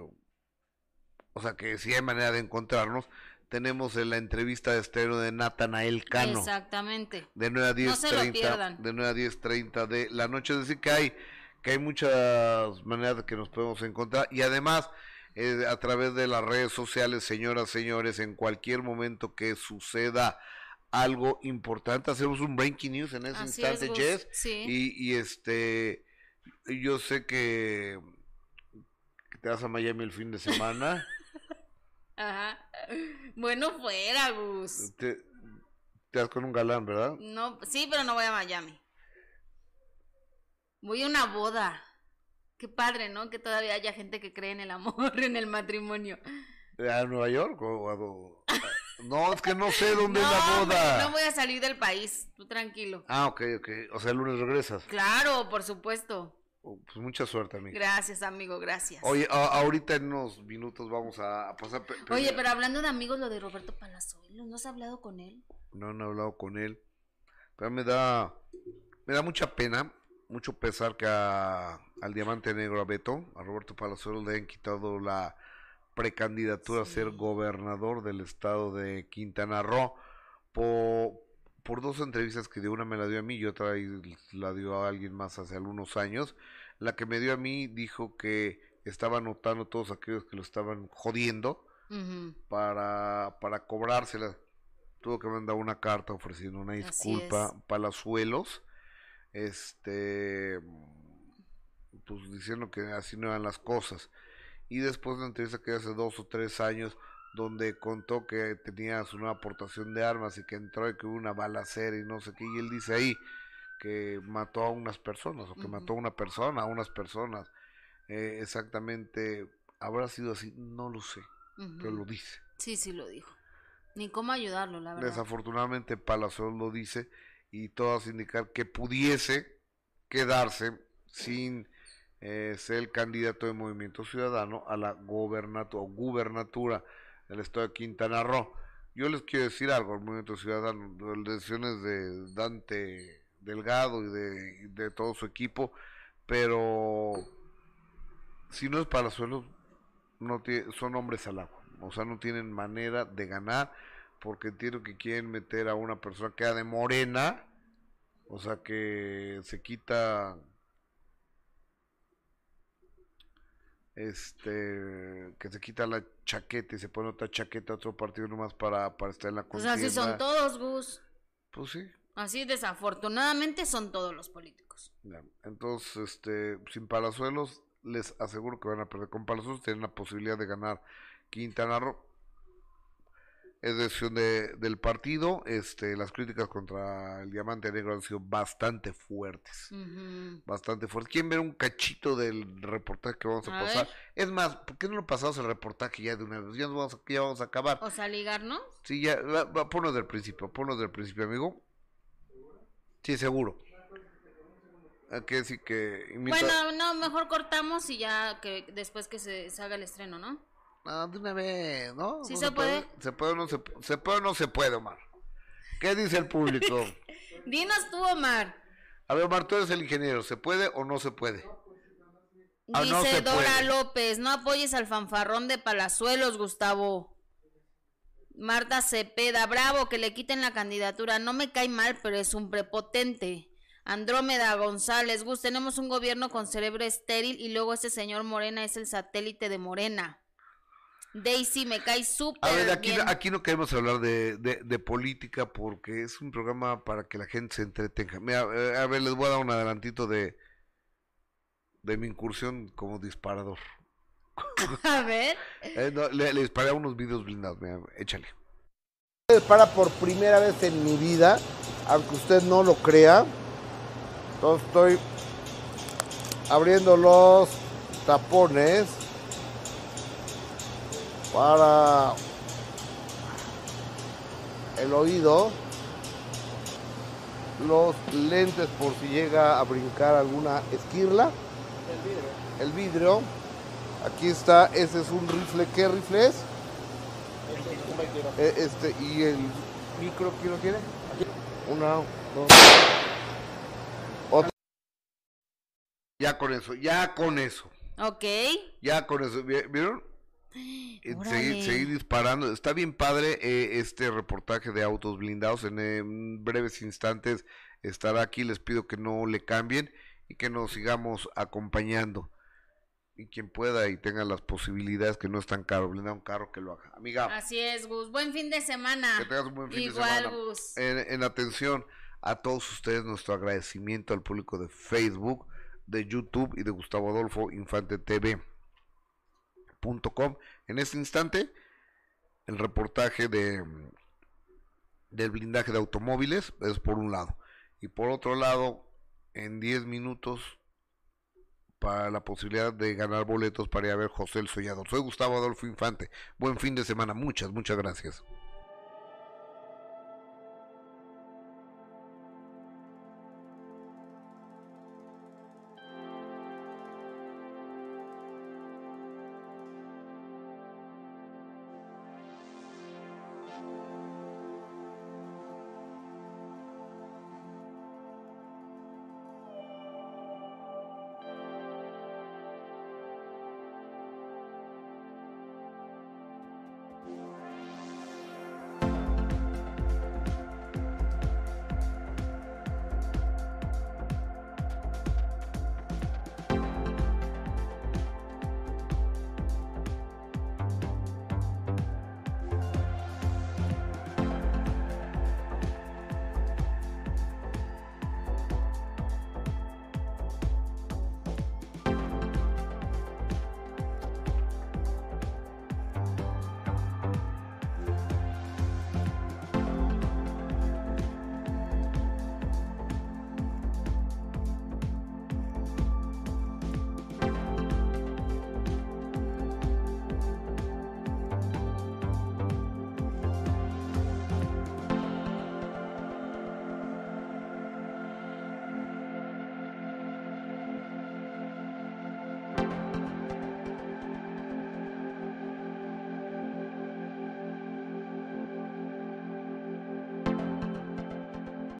o sea que si hay manera de encontrarnos, tenemos en la entrevista de estreno de Natanael Cano. Exactamente. De 9 a No se lo 10.30 pierdan. de 9 a 10.30 de la noche. Es decir, que hay, que hay muchas maneras de que nos podemos encontrar. Y además, eh, a través de las redes sociales, señoras, señores, en cualquier momento que suceda algo importante, hacemos un breaking news en ese Así instante, es. Jess. Sí. Y, y este, yo sé que, que te vas a Miami el fin de semana. Ajá. Bueno, fuera, Gus. te, te vas con un galán, ¿verdad? No, sí, pero no voy a Miami. Voy a una boda. Qué padre, ¿no? Que todavía haya gente que cree en el amor, en el matrimonio. ¿A Nueva York o a do- No, es que no sé dónde no, es la hombre, boda. no voy a salir del país, tú tranquilo. Ah, ok, ok. O sea, el lunes regresas. Claro, por supuesto. Oh, Pues mucha suerte, amigo. Gracias, amigo, gracias. Oye, ahorita en unos minutos vamos a, pasar. pe- Oye, pero hablando de amigos, lo de Roberto Palazuelos, ¿no has hablado con él? No han hablado con él. Pero me da, me da mucha pena, mucho pesar que a- al Diamante Negro, a Beto, a Roberto Palazuelos le hayan quitado la precandidatura a ser gobernador del estado de Quintana Roo por, por dos entrevistas que dio, una me la dio a mí y otra la dio a alguien más hace algunos años. La que me dio a mí dijo que estaba notando todos aquellos que lo estaban jodiendo para, para cobrársela. Tuvo que mandar una carta ofreciendo una disculpa. Palazuelos. Este, pues diciendo que así no eran las cosas. Y después de una entrevista que hace dos o tres años, donde contó que tenía su nueva aportación de armas y que entró y que hubo una balacera y no sé qué. Y él dice ahí que mató a unas personas o que mató a una persona, a unas personas. Eh, exactamente, habrá sido así, no lo sé, pero Ujú. lo dice. Sí, sí lo dijo. Ni cómo ayudarlo, la verdad. Desafortunadamente Palazuelos lo dice y todo hace indicar que pudiese quedarse sin eh, ser el candidato de Movimiento Ciudadano a la gobernatura gubernatura del estado de Quintana Roo. Yo les quiero decir algo al Movimiento Ciudadano, las decisiones de Dante Delgado y de, de todo su equipo, pero si no es Palazuelos, no tie- son hombres al agua, o sea, no tienen manera de ganar porque entiendo que quieren meter a una persona que era de morena, o sea que se quita este que se quita la chaqueta y se pone otra chaqueta a otro partido nomás para, para estar en la contienda. O sea, así son todos, Gus. Pues sí. Así desafortunadamente son todos los políticos. Ya. Entonces, este, sin Palazuelos les aseguro que van a perder. Con Palazuelos tienen la posibilidad de ganar Quintana Roo es decisión de, del partido. Este, las críticas contra el Diamante Negro han sido bastante fuertes. Bastante fuertes. ¿Quieren ver un cachito del reportaje que vamos a, A pasar? ver. Es más, ¿por qué no lo pasamos el reportaje ya de una vez? Ya, nos vamos, a- ya vamos a acabar. O sea, ligarnos. Sí, ya, va- va, ponlo del principio, ponlo del principio, amigo. Sí, seguro. Hay que decir que... imita- Bueno, no, mejor cortamos y ya que después que se, se haga el estreno, ¿no? No, de una vez, ¿no? ¿Sí ¿No se puede? ¿Se puede o no se, se puede o no se puede, Omar? ¿Qué dice el público? Dinos tú, Omar. A ver, Omar, tú eres el ingeniero, ¿se puede o no se puede? Ah, no Dice se Dora puede. López, no apoyes al fanfarrón de Palazuelos, Gustavo. Marta Cepeda, bravo, que le quiten la candidatura. No me cae mal, pero es un prepotente. Andrómeda González, Gus, tenemos un gobierno con cerebro estéril y luego este señor Morena es el satélite de Morena. Daisy, me cae A súper ver, aquí, bien. aquí no queremos hablar de, de, de política porque es un programa para que la gente se entretenga. Mira, eh, a ver, les voy a dar un adelantito de, de mi incursión como disparador. A ver. Eh, no, le, le disparé a unos videos blindados, mira, échale. para por primera vez en mi vida, aunque usted no lo crea. Entonces estoy abriendo los tapones para el oído, los lentes por si llega a brincar alguna esquirla, el vidrio. Aquí está, ese es un rifle, ¿qué rifle es? Eh, Este, y el micro, ¿quién lo tiene? Una, dos. Otra. Ya con eso, ya con eso, Ok. ya con eso. ¿vi- ¿Vieron? Órale. Seguir, seguir disparando. Está bien padre eh, este reportaje de autos blindados. En eh, breves instantes estará aquí. Les pido que no le cambien y que nos sigamos acompañando. Y quien pueda y tenga las posibilidades que no es tan caro, blindar un carro que lo haga. Amiga, Así es, Gus. Buen fin de semana. que tengas un buen fin Igual, de semana. Gus. En, en atención a todos ustedes, nuestro agradecimiento al público de Facebook, de YouTube y de Gustavo Adolfo Infante TV. En este instante, el reportaje de del blindaje de automóviles es por un lado. Y por otro lado, en 10 minutos, para la posibilidad de ganar boletos para ir a ver José el Soñador. Soy Gustavo Adolfo Infante. Buen fin de semana. Muchas, muchas gracias.